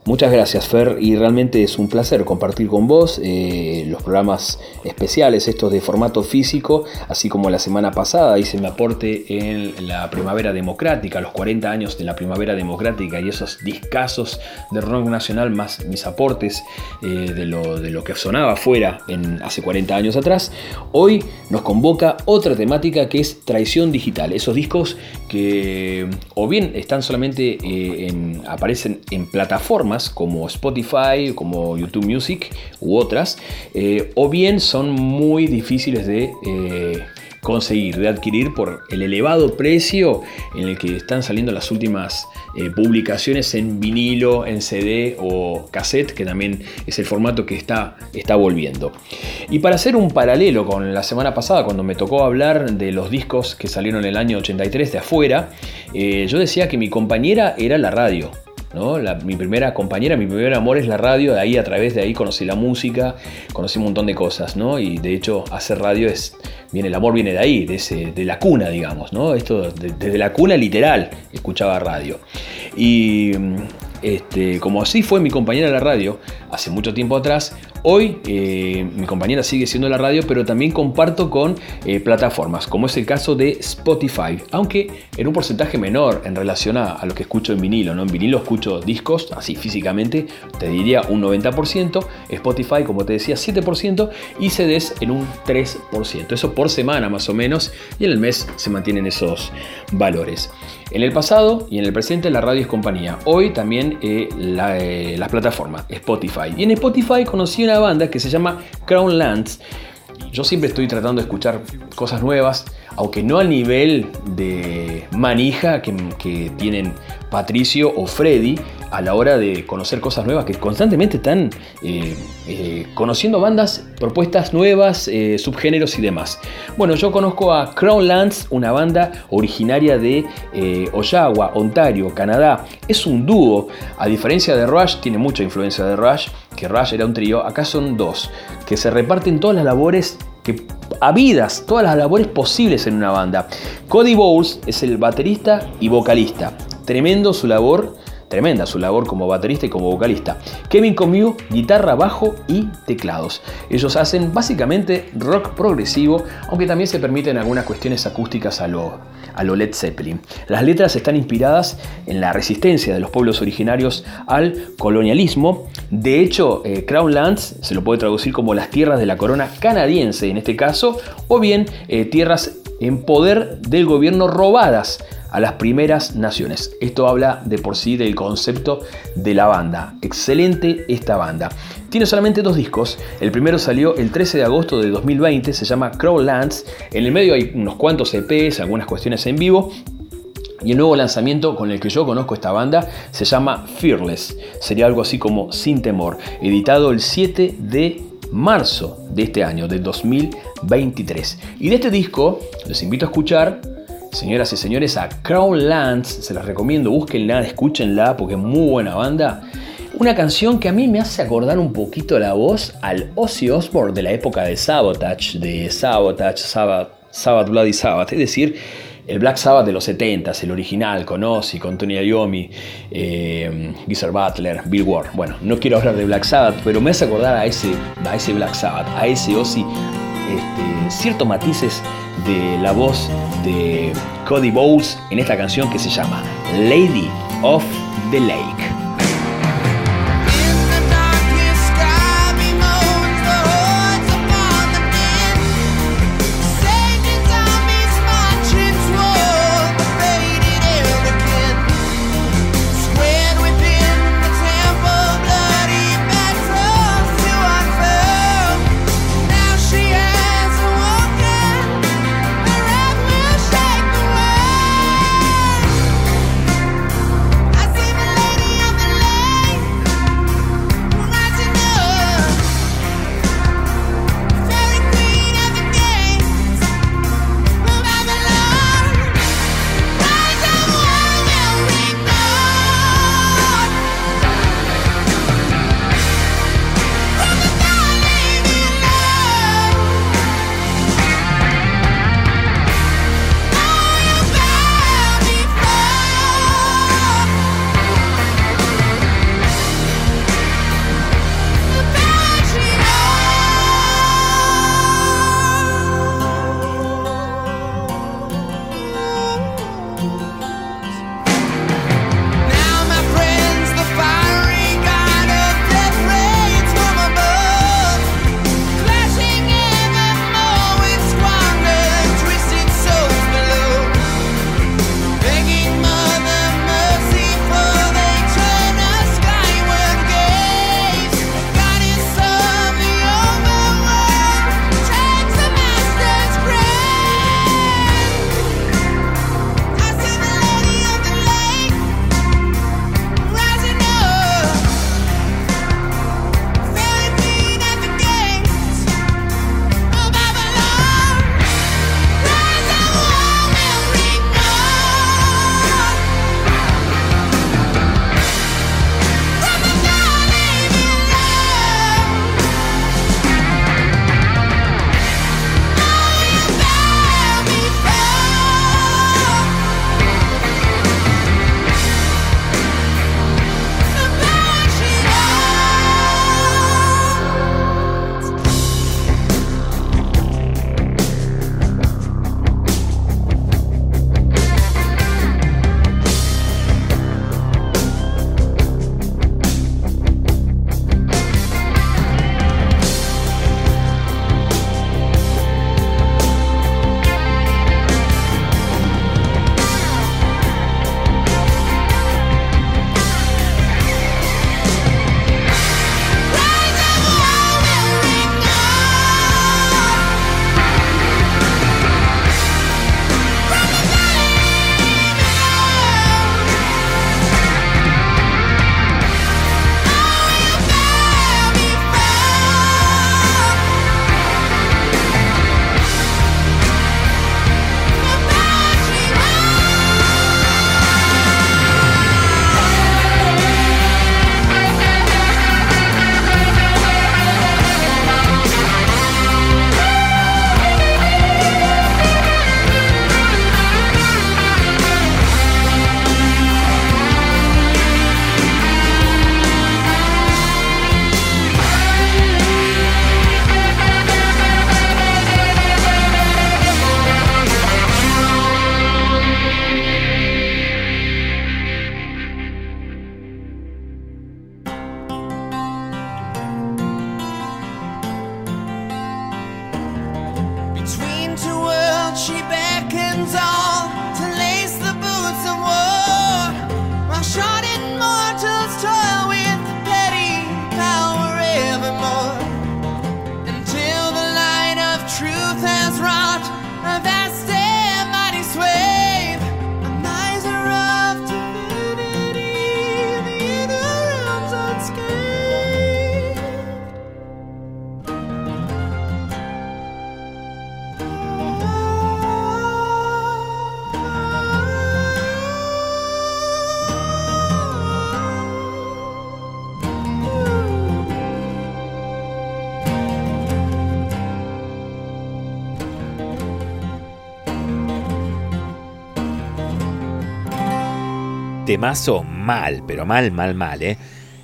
Muchas gracias Fer y realmente es un placer compartir con vos eh, los programas especiales estos de formato físico, así como la semana pasada hice mi aporte en la Primavera Democrática, los 40 años de la Primavera Democrática y esos discasos de rock nacional más mis aportes eh, de, lo, de lo que sonaba afuera en, hace 40 años atrás. Hoy nos convoca otra temática que es traición digital, esos discos que o bien están solamente eh, en, aparecen en plataformas como Spotify, como YouTube Music u otras, eh, o bien son muy difíciles de eh, conseguir, de adquirir por el elevado precio en el que están saliendo las últimas eh, publicaciones en vinilo, en CD o cassette, que también es el formato que está, está volviendo. Y para hacer un paralelo con la semana pasada, cuando me tocó hablar de los discos que salieron en el año 83 de afuera, yo decía que mi compañera era la radio. ¿No? Mi primera compañera, mi primer amor es la radio, de ahí a través de ahí conocí la música, conocí un montón de cosas, ¿no? Y de hecho hacer radio es, viene, el amor viene de ahí, de, la cuna, digamos, ¿no? Esto de- desde la cuna literal escuchaba radio. Y este, como así fue mi compañera de la radio hace mucho tiempo atrás, hoy eh, mi compañera sigue siendo la radio, pero también comparto con eh, plataformas, como es el caso de Spotify, aunque en un porcentaje menor en relación a, a lo que escucho en vinilo. ¿no? En vinilo escucho discos, así físicamente, te diría un 90%, Spotify, como te decía, 7% y CDs en un 3%. Eso por semana más o menos, y en el mes se mantienen esos valores. En el pasado y en el presente la radio es compañía. Hoy también eh, la, las plataformas, Spotify. Y en Spotify conocí una banda que se llama Crown Lands. Yo siempre estoy tratando de escuchar cosas nuevas, aunque no al nivel de manija que, que tienen Patricio o Freddy a la hora de conocer cosas nuevas, que constantemente están eh, eh, conociendo bandas, propuestas nuevas, eh, subgéneros y demás. Bueno, yo conozco a Crownlands, una banda originaria de Oshawa, Ontario, Canadá. Es un dúo, a diferencia de Rush, tiene mucha influencia de Rush, que Rush era un trío, acá son dos, que se reparten todas las labores que habidas, todas las labores posibles en una banda. Cody Bowles es el baterista y vocalista. Tremendo su labor, tremenda su labor como baterista y como vocalista. Kevin Comew, guitarra, bajo y teclados. Ellos hacen básicamente rock progresivo, aunque también se permiten algunas cuestiones acústicas a lo, Led Zeppelin. Las letras están inspiradas en la resistencia de los pueblos originarios al colonialismo. De hecho, eh, Crown Lands se lo puede traducir como las tierras de la corona canadiense en este caso, o bien eh, tierras en poder del gobierno robadas a las primeras naciones. Esto habla de por sí del concepto de la banda. Excelente esta banda. Tiene solamente dos discos. El primero salió el 13 de agosto de 2020, se llama Crowlands. En el medio hay unos cuantos EPs, algunas cuestiones en vivo. Y el nuevo lanzamiento con el que yo conozco esta banda se llama Fearless. Sería algo así como Sin Temor. Editado el 7 de marzo de este año, de 2023. Y de este disco les invito a escuchar Señoras y señores, a Crownlands, se las recomiendo, búsquenla, escúchenla porque es muy buena banda. Una canción que a mí me hace acordar un poquito la voz al Ozzy Osbourne de la época de Sabotage, de Sabotage, Sabbath, Sabbath Bloody Sabbath, es decir, el Black Sabbath de los 70s, el original, con Ozzy, con Tony Iommi, eh, Butler, Bill Ward. Bueno, no quiero hablar de Black Sabbath, pero me hace acordar a ese, a ese Black Sabbath, a ese Ozzy, este, ciertos matices de la voz de Cody Bowles en esta canción que se llama Lady of the Lake. Temazo mal, pero mal, mal, mal, ¿eh?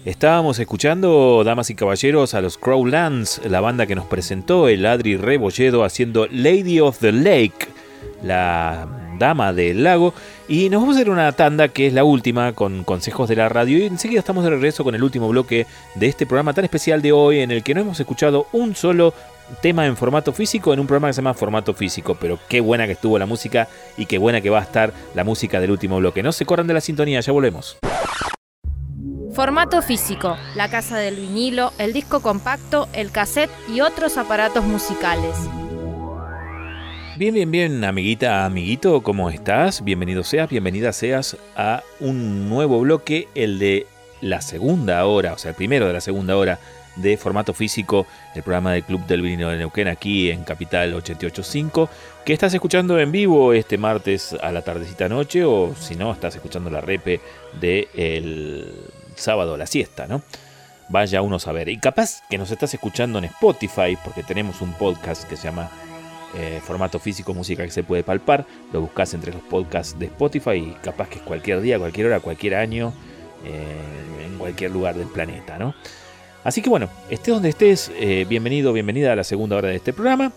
Estábamos escuchando, damas y caballeros, a los Crowlands, la banda que nos presentó el Adri Rebolledo haciendo Lady of the Lake, la dama del lago. Y nos vamos a hacer una tanda que es la última con consejos de la radio. Y enseguida estamos de regreso con el último bloque de este programa tan especial de hoy en el que no hemos escuchado un solo tema en formato físico en un programa que se llama Formato Físico. Pero qué buena que estuvo la música y qué buena que va a estar la música del último bloque. No se corran de la sintonía, ya volvemos. Formato físico, la casa del vinilo, el disco compacto, el cassette y otros aparatos musicales. Bien, bien, bien, amiguita, amiguito, ¿cómo estás? Bienvenido seas, bienvenida seas a un nuevo bloque, el de la segunda hora, o sea, el primero de la segunda hora de formato físico, el programa del Club del Vinilo de Neuquén aquí en Capital 885, que estás escuchando en vivo este martes a la tardecita noche, o si no, estás escuchando la repe del sábado a la siesta, ¿no? Vaya uno a saber. Y capaz que nos estás escuchando en Spotify, porque tenemos un podcast que se llama eh, formato físico, música que se puede palpar. Lo buscas entre los podcasts de Spotify y capaz que es cualquier día, cualquier hora, cualquier año, eh, en cualquier lugar del planeta, ¿no? Así que bueno, estés donde estés, eh, bienvenido, bienvenida a la segunda hora de este programa,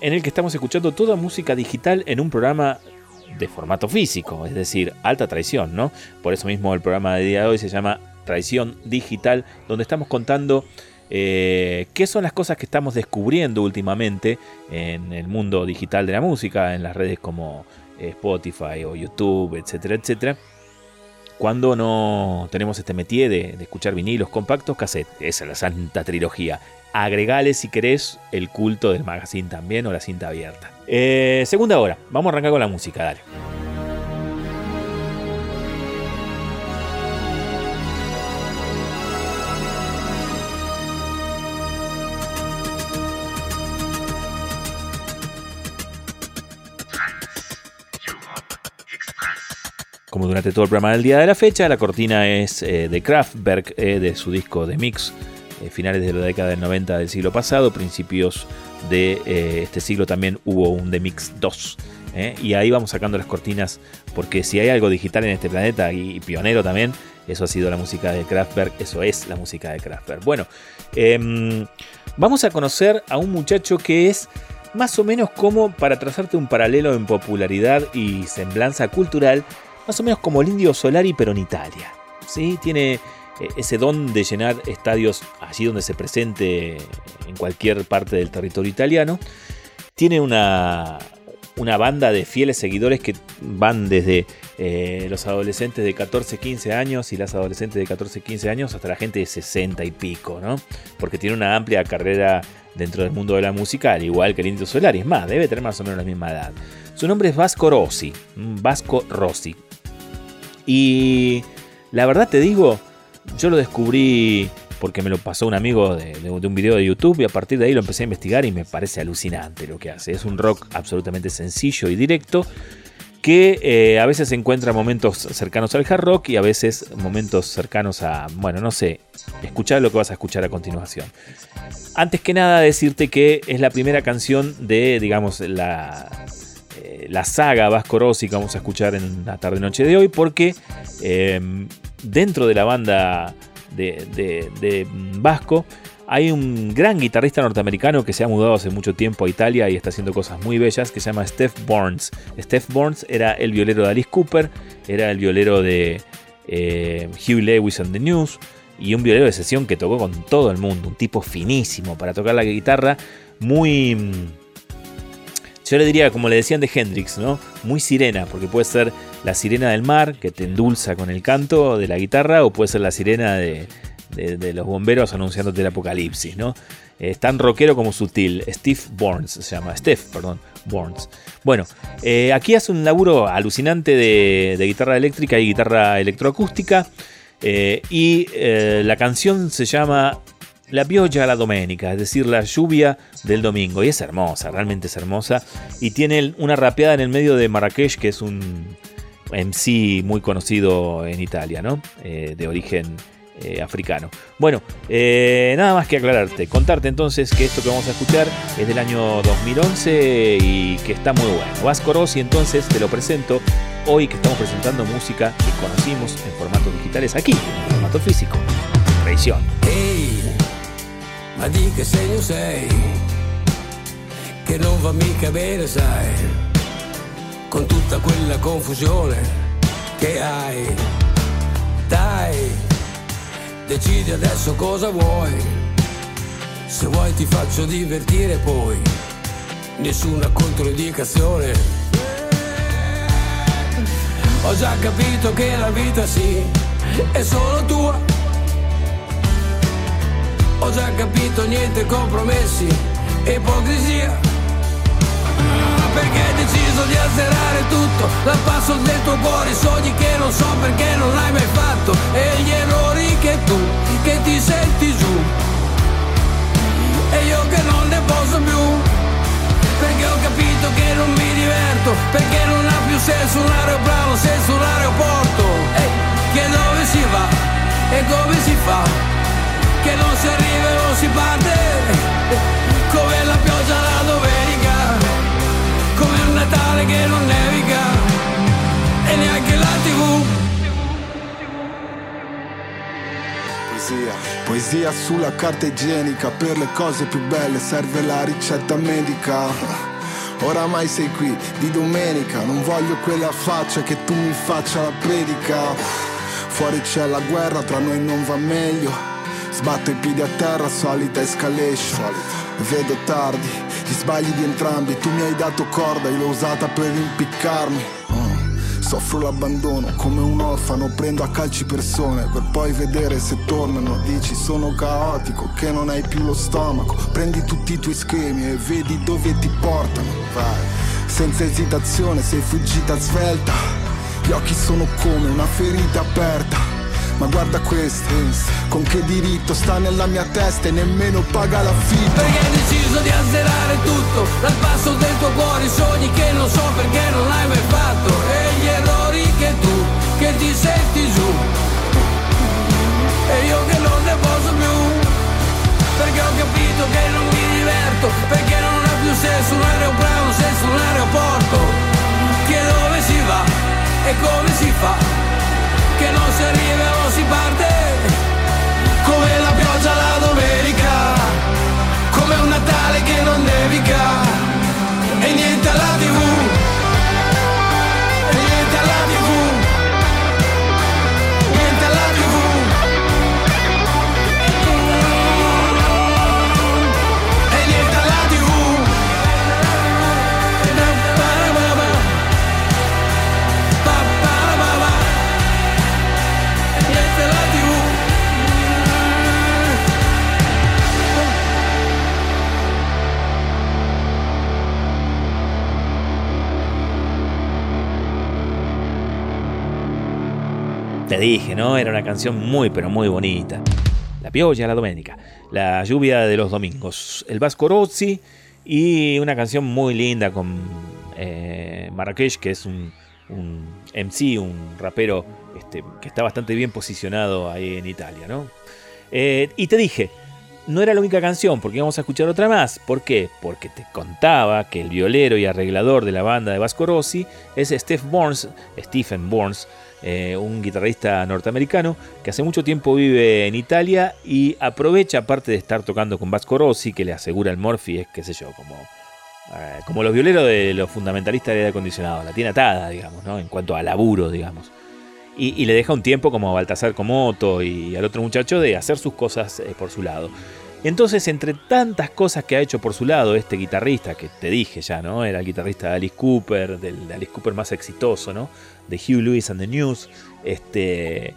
en el que estamos escuchando toda música digital en un programa de formato físico, es decir, alta traición, ¿no? Por eso mismo el programa de día de hoy se llama Traición Digital, donde estamos contando eh, qué son las cosas que estamos descubriendo últimamente en el mundo digital de la música, en las redes como eh, Spotify o YouTube, etcétera, etcétera. Cuando no tenemos este métier de, de escuchar vinilos compactos, cassette, esa es la santa trilogía. Agregale si querés el culto del magazine también o la cinta abierta. Eh, segunda hora, vamos a arrancar con la música, dale. Durante todo el programa del día de la fecha, la cortina es eh, de Kraftwerk, eh, de su disco de mix, eh, finales de la década del 90 del siglo pasado, principios de este siglo también hubo un The Mix 2. ¿eh? Y ahí vamos sacando las cortinas, porque si hay algo digital en este planeta y pionero también, eso ha sido la música de Kraftwerk, eso es la música de Kraftwerk. Bueno, em, vamos a conocer a un muchacho que es más o menos como, para trazarte un paralelo en popularidad y semblanza cultural, más o menos como el Indio Solari, pero en Italia. ¿sí? Tiene eh, ese don de llenar estadios allí donde se presente en cualquier parte del territorio italiano. Tiene una, una banda de fieles seguidores que van desde eh, los adolescentes de 14, 15 años y las adolescentes de 14, 15 años hasta la gente de 60 y pico, ¿no? Porque tiene una amplia carrera dentro del mundo de la música, al igual que el Indio Solari. Es más, debe tener más o menos la misma edad. Su nombre es Vasco Rossi. mm, Vasco Rossi. Y la verdad te digo, yo lo descubrí porque me lo pasó un amigo de, un video de YouTube y a partir de ahí lo empecé a investigar y me parece alucinante lo que hace. Es un rock absolutamente sencillo y directo que eh, a veces encuentra momentos cercanos al hard rock y a veces momentos cercanos a, bueno, no sé, escuchar lo que vas a escuchar a continuación. Antes que nada decirte que es la primera canción de, digamos, la, la saga Vasco Rossi que vamos a escuchar en la tarde-noche de hoy, porque eh, dentro de la banda de, de- de Vasco hay un gran guitarrista norteamericano que se ha mudado hace mucho tiempo a Italia y está haciendo cosas muy bellas que se llama Steph Burns. Steph Burns era el violero de Alice Cooper, era el violero de eh, Hugh Lewis and the News y un violero de sesión que tocó con todo el mundo, un tipo finísimo para tocar la guitarra, muy... yo le diría, como le decían de Hendrix, ¿no? Muy sirena, porque puede ser la sirena del mar, que te endulza con el canto de la guitarra, o puede ser la sirena de, los bomberos anunciándote el apocalipsis, ¿no? Es tan rockero como sutil. Steve Burns se llama. Steph, perdón. Burns. Bueno, eh, aquí hace un laburo alucinante de, de guitarra eléctrica y guitarra electroacústica. eh, y eh, la canción se llama La pioggia la domenica, es decir, la lluvia del domingo. Y es hermosa, realmente es hermosa. Y tiene una rapeada en el medio de Marrakech, que es un MC muy conocido en Italia, ¿no? Eh, de origen eh, africano. Bueno, eh, nada más que aclararte, contarte entonces que esto que vamos a escuchar es del año 2011 y que está muy bueno. Vasco Rossi, entonces te lo presento hoy que estamos presentando música que conocimos en formatos digitales aquí, en formato físico. Traición. Ma di che segno sei? Che non va mica bene, sai, con tutta quella confusione che hai. Dai, decidi adesso cosa vuoi. Se vuoi ti faccio divertire poi, nessuna controindicazione. Ho già capito che la vita sì, è solo tua. Ho già capito niente compromessi ipocrisia. Perché hai deciso di azzerare tutto? Dal passo del tuo cuore i sogni che non so perché non hai mai fatto. E gli errori che tu, che ti senti giù. E io che non ne posso più. Perché ho capito che non mi diverto. Perché non ha più senso un aeroplano senza un aeroporto. Ehi, Che dove si va? E come si fa che non si arriva e non si parte come la pioggia la domenica come un Natale che non nevica e neanche la tv Poesia, poesia sulla carta igienica, per le cose più belle serve la ricetta medica. Oramai sei qui di domenica, non voglio quella faccia che tu mi faccia la predica. Fuori c'è la guerra, tra noi non va meglio. Sbatto i piedi a terra, solita escalation. Vedo tardi, gli sbagli di entrambi. Tu mi hai dato corda, io l'ho usata per impiccarmi. Mm. Soffro l'abbandono come un orfano, prendo a calci persone per poi vedere se tornano. Dici sono caotico, che non hai più lo stomaco. Prendi tutti i tuoi schemi e vedi dove ti portano. Vai, senza esitazione sei fuggita svelta. Gli occhi sono come una ferita aperta. Ma guarda queste, con che diritto sta nella mia testa e nemmeno paga l'affitto. perché hai deciso di azzerare tutto dal passo del tuo cuore i sogni che non so perché non hai mai fatto. E gli errori che tu che ti senti giù. E io che non ne posso più. Perché ho capito che non mi diverto perché non ha più senso un aeroplano senza un aeroporto. Che dove si va e come si fa che non si arriva non si parte. Come la pioggia la domenica come un Natale che non nevica. E niente alla tv Dije, ¿no? Era una canción muy, pero muy bonita. La pioggia la domenica. La lluvia de los domingos. El Vasco Rossi y una canción muy linda con eh, Marrakech, que es un, un MC, un rapero este, que está bastante bien posicionado ahí en Italia, ¿no? Eh, y te dije, no era la única canción, porque íbamos a escuchar otra más. ¿Por qué? Porque te contaba que el violero y arreglador de la banda de Vasco Rossi es Steph Burns, Stephen Burns, eh, un guitarrista norteamericano que hace mucho tiempo vive en Italia y aprovecha, aparte de estar tocando con Vasco Rossi, que le asegura el Morphy, es qué sé yo, como, eh, como los violeros de los fundamentalistas de aire acondicionado, la tiene atada, digamos, ¿no? en cuanto a laburo, digamos. Y, le deja un tiempo como a Baltasar Comoto y al otro muchacho de hacer sus cosas eh, por su lado. Entonces, entre tantas cosas que ha hecho por su lado este guitarrista, que te dije ya, ¿no? Era el guitarrista de Alice Cooper, del de Alice Cooper más exitoso, ¿no? De Hugh Lewis and the News. Este,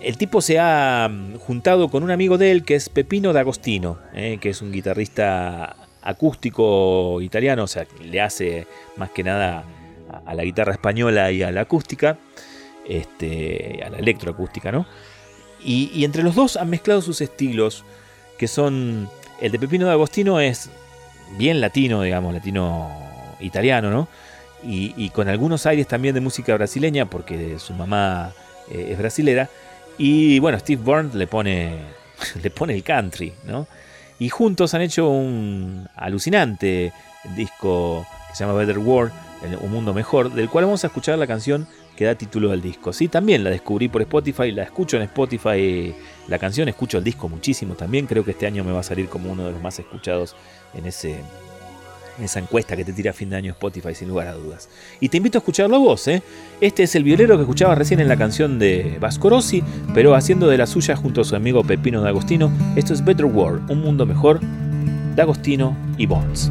el tipo se ha mm, juntado con un amigo de él que es Pepino D'Agostino, ¿eh? que es un guitarrista acústico italiano, o sea, le hace más que nada a, a la guitarra española y a la acústica, este, a la electroacústica, ¿no? Y, y entre los dos han mezclado sus estilos, que son. El de Pepino D'Agostino es bien latino, digamos, latino italiano, ¿no? Y, y con algunos aires también de música brasileña, porque su mamá eh, es brasilera. Y bueno, Steve Burns le pone, le pone el country, ¿no? Y juntos han hecho un alucinante disco que se llama Better World, Un Mundo Mejor, del cual vamos a escuchar la canción que da título al disco. Sí, también la descubrí por Spotify, la escucho en Spotify, la canción, escucho el disco muchísimo también, creo que este año me va a salir como uno de los más escuchados en ese esa encuesta que te tira a fin de año Spotify, sin lugar a dudas. Y te invito a escucharlo vos, ¿eh? Este es el violero que escuchabas recién en la canción de Vasco Rossi, pero haciendo de la suya junto a su amigo Pepino D'Agostino. Esto es Better World, un mundo mejor, D'Agostino y Bonds.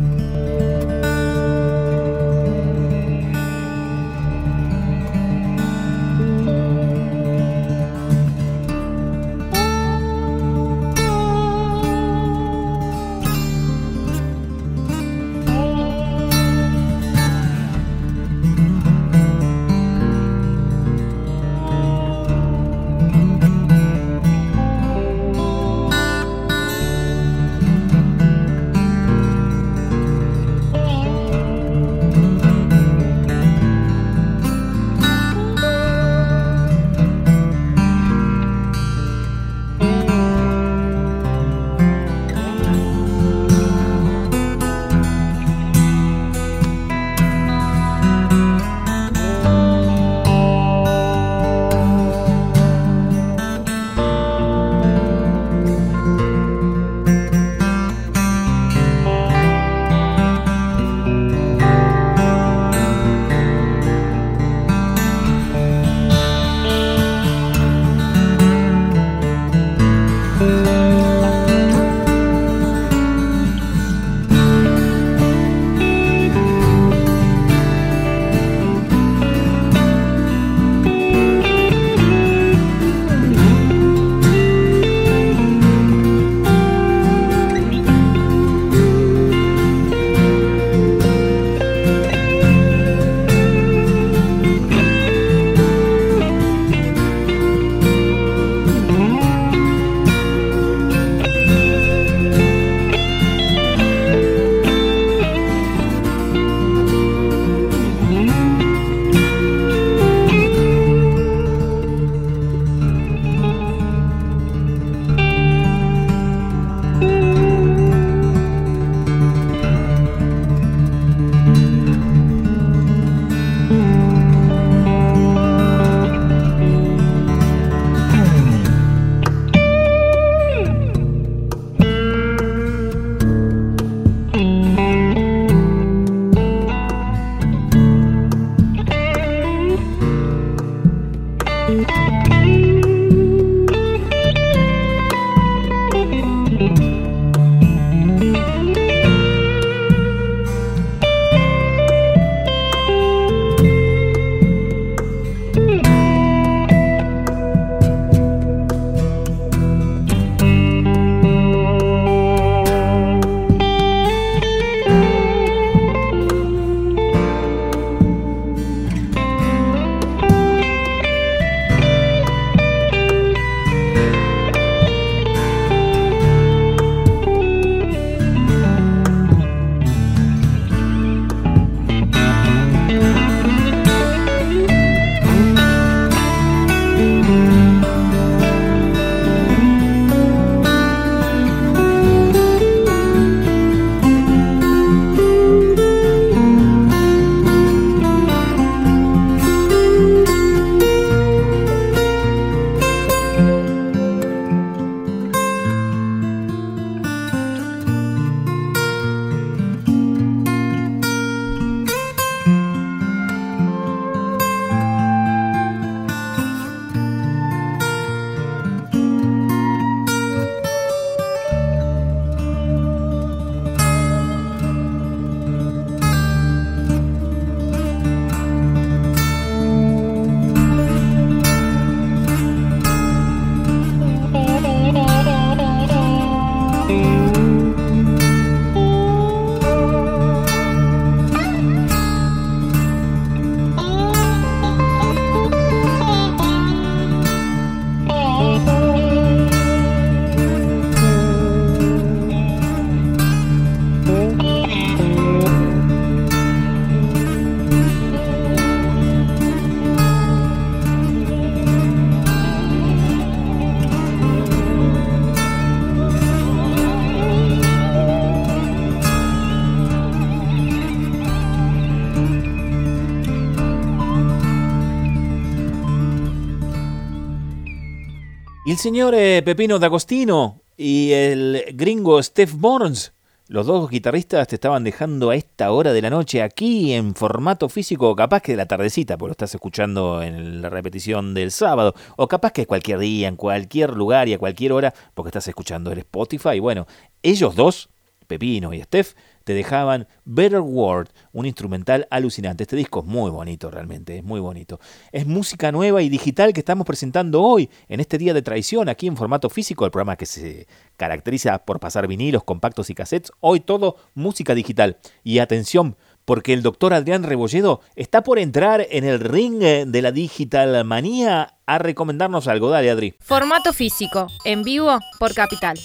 El señor eh, Pepino D'Agostino y el gringo Steph Burns, los dos guitarristas te estaban dejando a esta hora de la noche aquí en formato físico, capaz que de la tardecita, porque lo estás escuchando en la repetición del sábado, o capaz que cualquier día, en cualquier lugar y a cualquier hora, porque estás escuchando el Spotify. Bueno, ellos dos, Pepino y Steph, te dejaban Better World, un instrumental alucinante. Este disco es muy bonito realmente, es muy bonito. Es música nueva y digital que estamos presentando hoy, en este día de traición, aquí en formato físico, el programa que se caracteriza por pasar vinilos, compactos y cassettes. Hoy todo música digital. Y atención, porque el doctor Adrián Rebolledo está por entrar en el ring de la digital manía a recomendarnos algo. Dale, Adri. Formato físico, en vivo por Capital.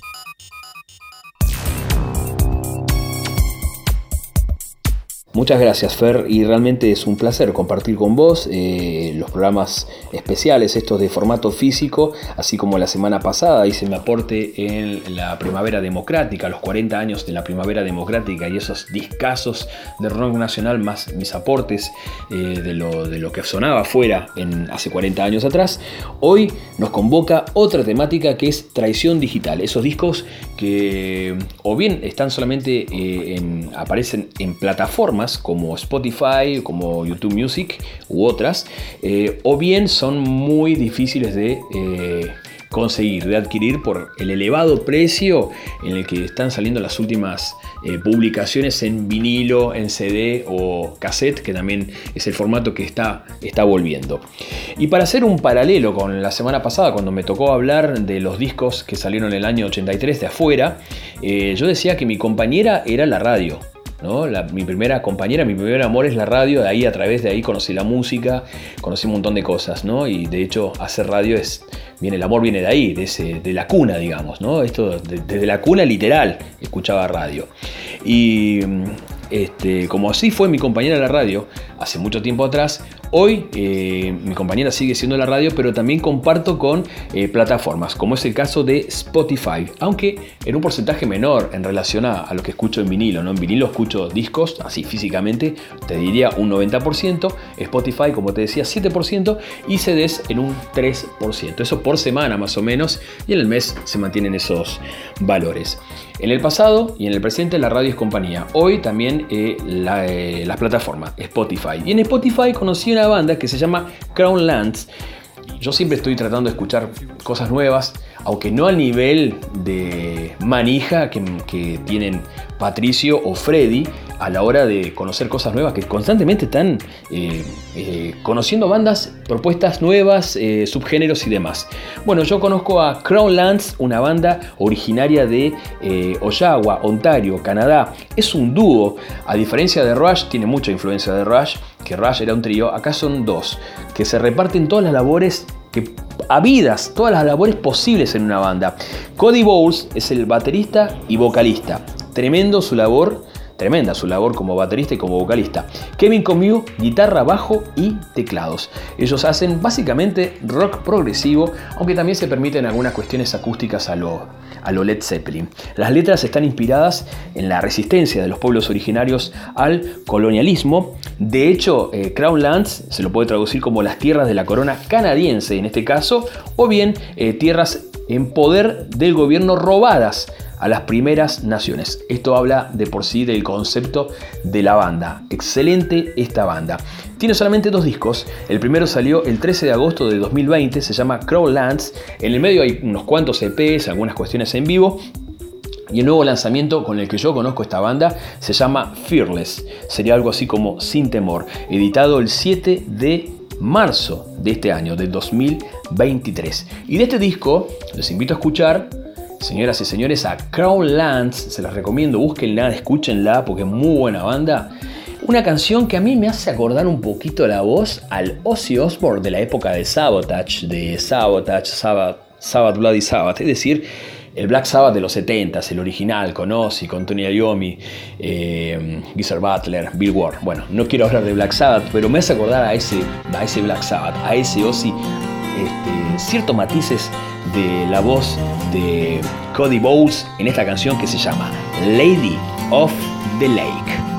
Muchas gracias Fer y realmente es un placer compartir con vos eh, los programas especiales, estos de formato físico, así como la semana pasada hice mi aporte en la Primavera Democrática, los 40 años de la Primavera Democrática y esos discazos de rock nacional más mis aportes eh, de, lo, de lo que sonaba fuera en, hace 40 años atrás. Hoy nos convoca otra temática que es traición digital, esos discos que o bien están solamente eh, en, aparecen en plataformas como Spotify, como YouTube Music u otras, eh, o bien son muy difíciles de eh, conseguir, de adquirir por el elevado precio en el que están saliendo las últimas eh, publicaciones en vinilo, en CD o cassette, que también es el formato que está, está volviendo. Y para hacer un paralelo con la semana pasada, cuando me tocó hablar de los discos que salieron en el año 83 de afuera, yo decía que mi compañera era la radio. ¿No? Mi primera compañera, mi primer amor es la radio, de ahí a través de ahí conocí la música, conocí un montón de cosas, ¿no? Y de hecho hacer radio es, viene, el amor viene de ahí, de, ese, de la cuna, digamos, ¿no? Esto de- desde la cuna literal escuchaba radio. Y este, como así fue mi compañera de la radio hace mucho tiempo atrás, hoy eh, mi compañera sigue siendo la radio, pero también comparto con eh, plataformas, como es el caso de Spotify, aunque en un porcentaje menor en relación a, lo que escucho en vinilo. ¿no? En vinilo escucho discos, así físicamente, te diría un 90%, Spotify, como te decía, 7% y CDs en un 3%. Eso por semana más o menos, y en el mes se mantienen esos valores. En el pasado y en el presente la radio es compañía. Hoy también eh, las plataformas, Spotify. Y en Spotify conocí una banda que se llama Crown Lands. Yo siempre estoy tratando de escuchar cosas nuevas, aunque no al nivel de manija que tienen Patricio o Freddy a la hora de conocer cosas nuevas, que constantemente están eh, eh, conociendo bandas, propuestas nuevas, eh, subgéneros y demás. Bueno, yo conozco a Crownlands, una banda originaria de Oshawa, Ontario, Canadá. Es un dúo, a diferencia de Rush, tiene mucha influencia de Rush, que Rush era un trío, acá son dos, que se reparten todas las labores que habidas, todas las labores posibles en una banda. Cody Bowles es el baterista y vocalista. Tremendo su labor, tremenda su labor como baterista y como vocalista. Kevin Comew, guitarra, bajo y teclados. Ellos hacen básicamente rock progresivo, aunque también se permiten algunas cuestiones acústicas a lo, a Led Zeppelin. Las letras están inspiradas en la resistencia de los pueblos originarios al colonialismo. De hecho, eh, Crown Lands se lo puede traducir como las tierras de la corona canadiense en este caso, o bien eh, tierras en poder del gobierno robadas a las primeras naciones. Esto habla de por sí del concepto de la banda. Excelente esta banda. Tiene solamente dos discos. El primero salió el 13 de agosto de 2020, se llama Crowlands. En el medio hay unos cuantos EPs, algunas cuestiones en vivo. Y el nuevo lanzamiento con el que yo conozco esta banda se llama Fearless. Sería algo así como Sin Temor, editado el 7 de marzo de este año, del 2023. Y de este disco les invito a escuchar, señoras y señores, a Crown Lands. Se las recomiendo, búsquenla, escúchenla porque es muy buena banda. Una canción que a mí me hace acordar un poquito la voz al Ozzy Osbourne de la época de Sabotage, de Sabotage, Sabbath, Sabbath Bloody Sabbath, es decir, el Black Sabbath de los 70s, el original, con Ozzy, con Tony Iommi, eh, Butler, Bill Ward. Bueno, no quiero hablar de Black Sabbath, pero me hace acordar a ese, a ese Black Sabbath, a ese Ozzy, este, ciertos matices de la voz de Cody Bowles en esta canción que se llama Lady of the Lake.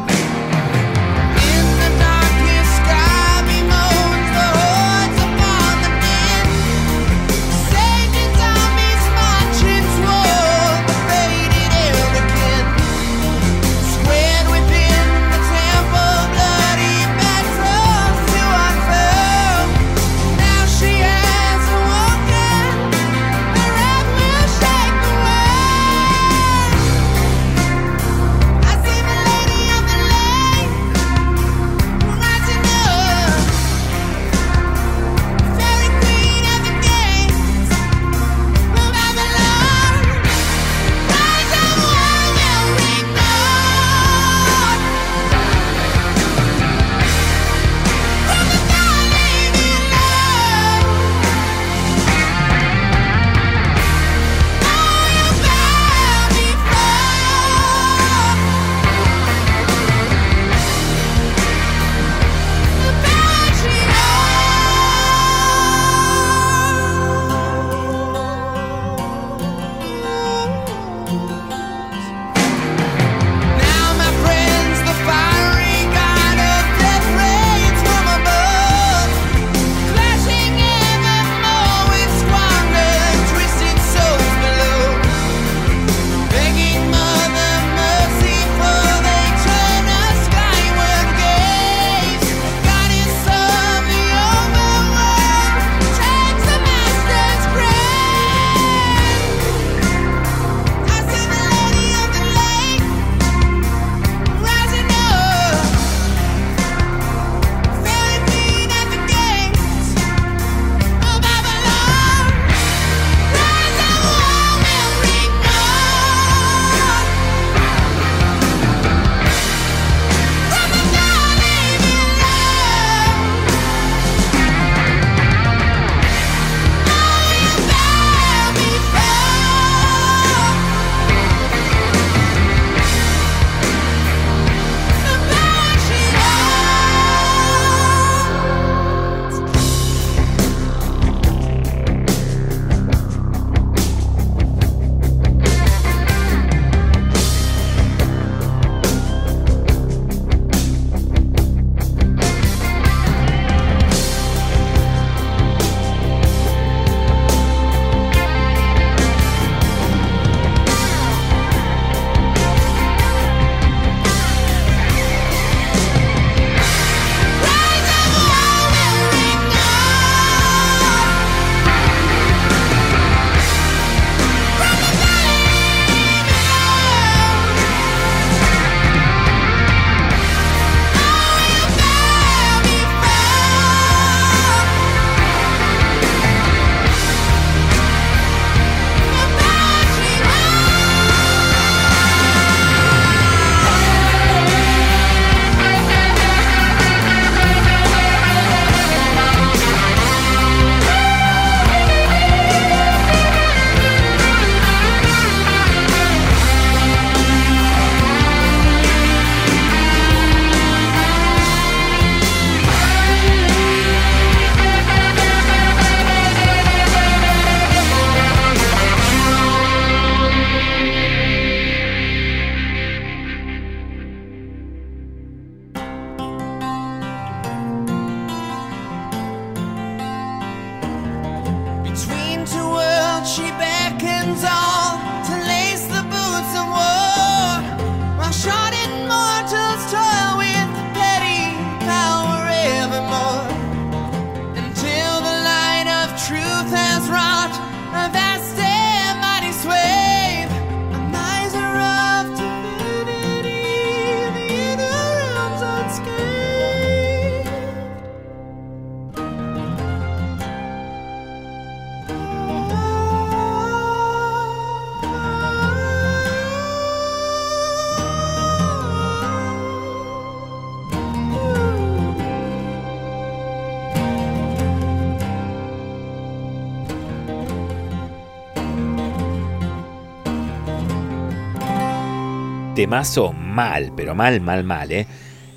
Temazo mal, pero mal, mal, mal, ¿eh?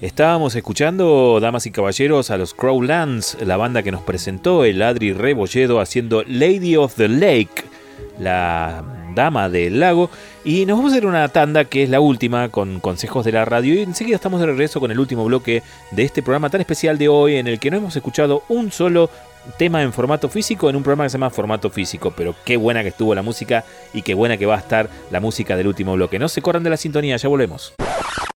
Estábamos escuchando, damas y caballeros, a los Crowlands, la banda que nos presentó el Adri Rebolledo haciendo Lady of the Lake, la dama del lago. Y nos vamos a hacer una tanda que es la última con consejos de la radio. Y enseguida estamos de regreso con el último bloque de este programa tan especial de hoy en el que no hemos escuchado un solo tema en formato físico en un programa que se llama Formato Físico. Pero qué buena que estuvo la música y qué buena que va a estar la música del último bloque. No se corran de la sintonía, ya volvemos.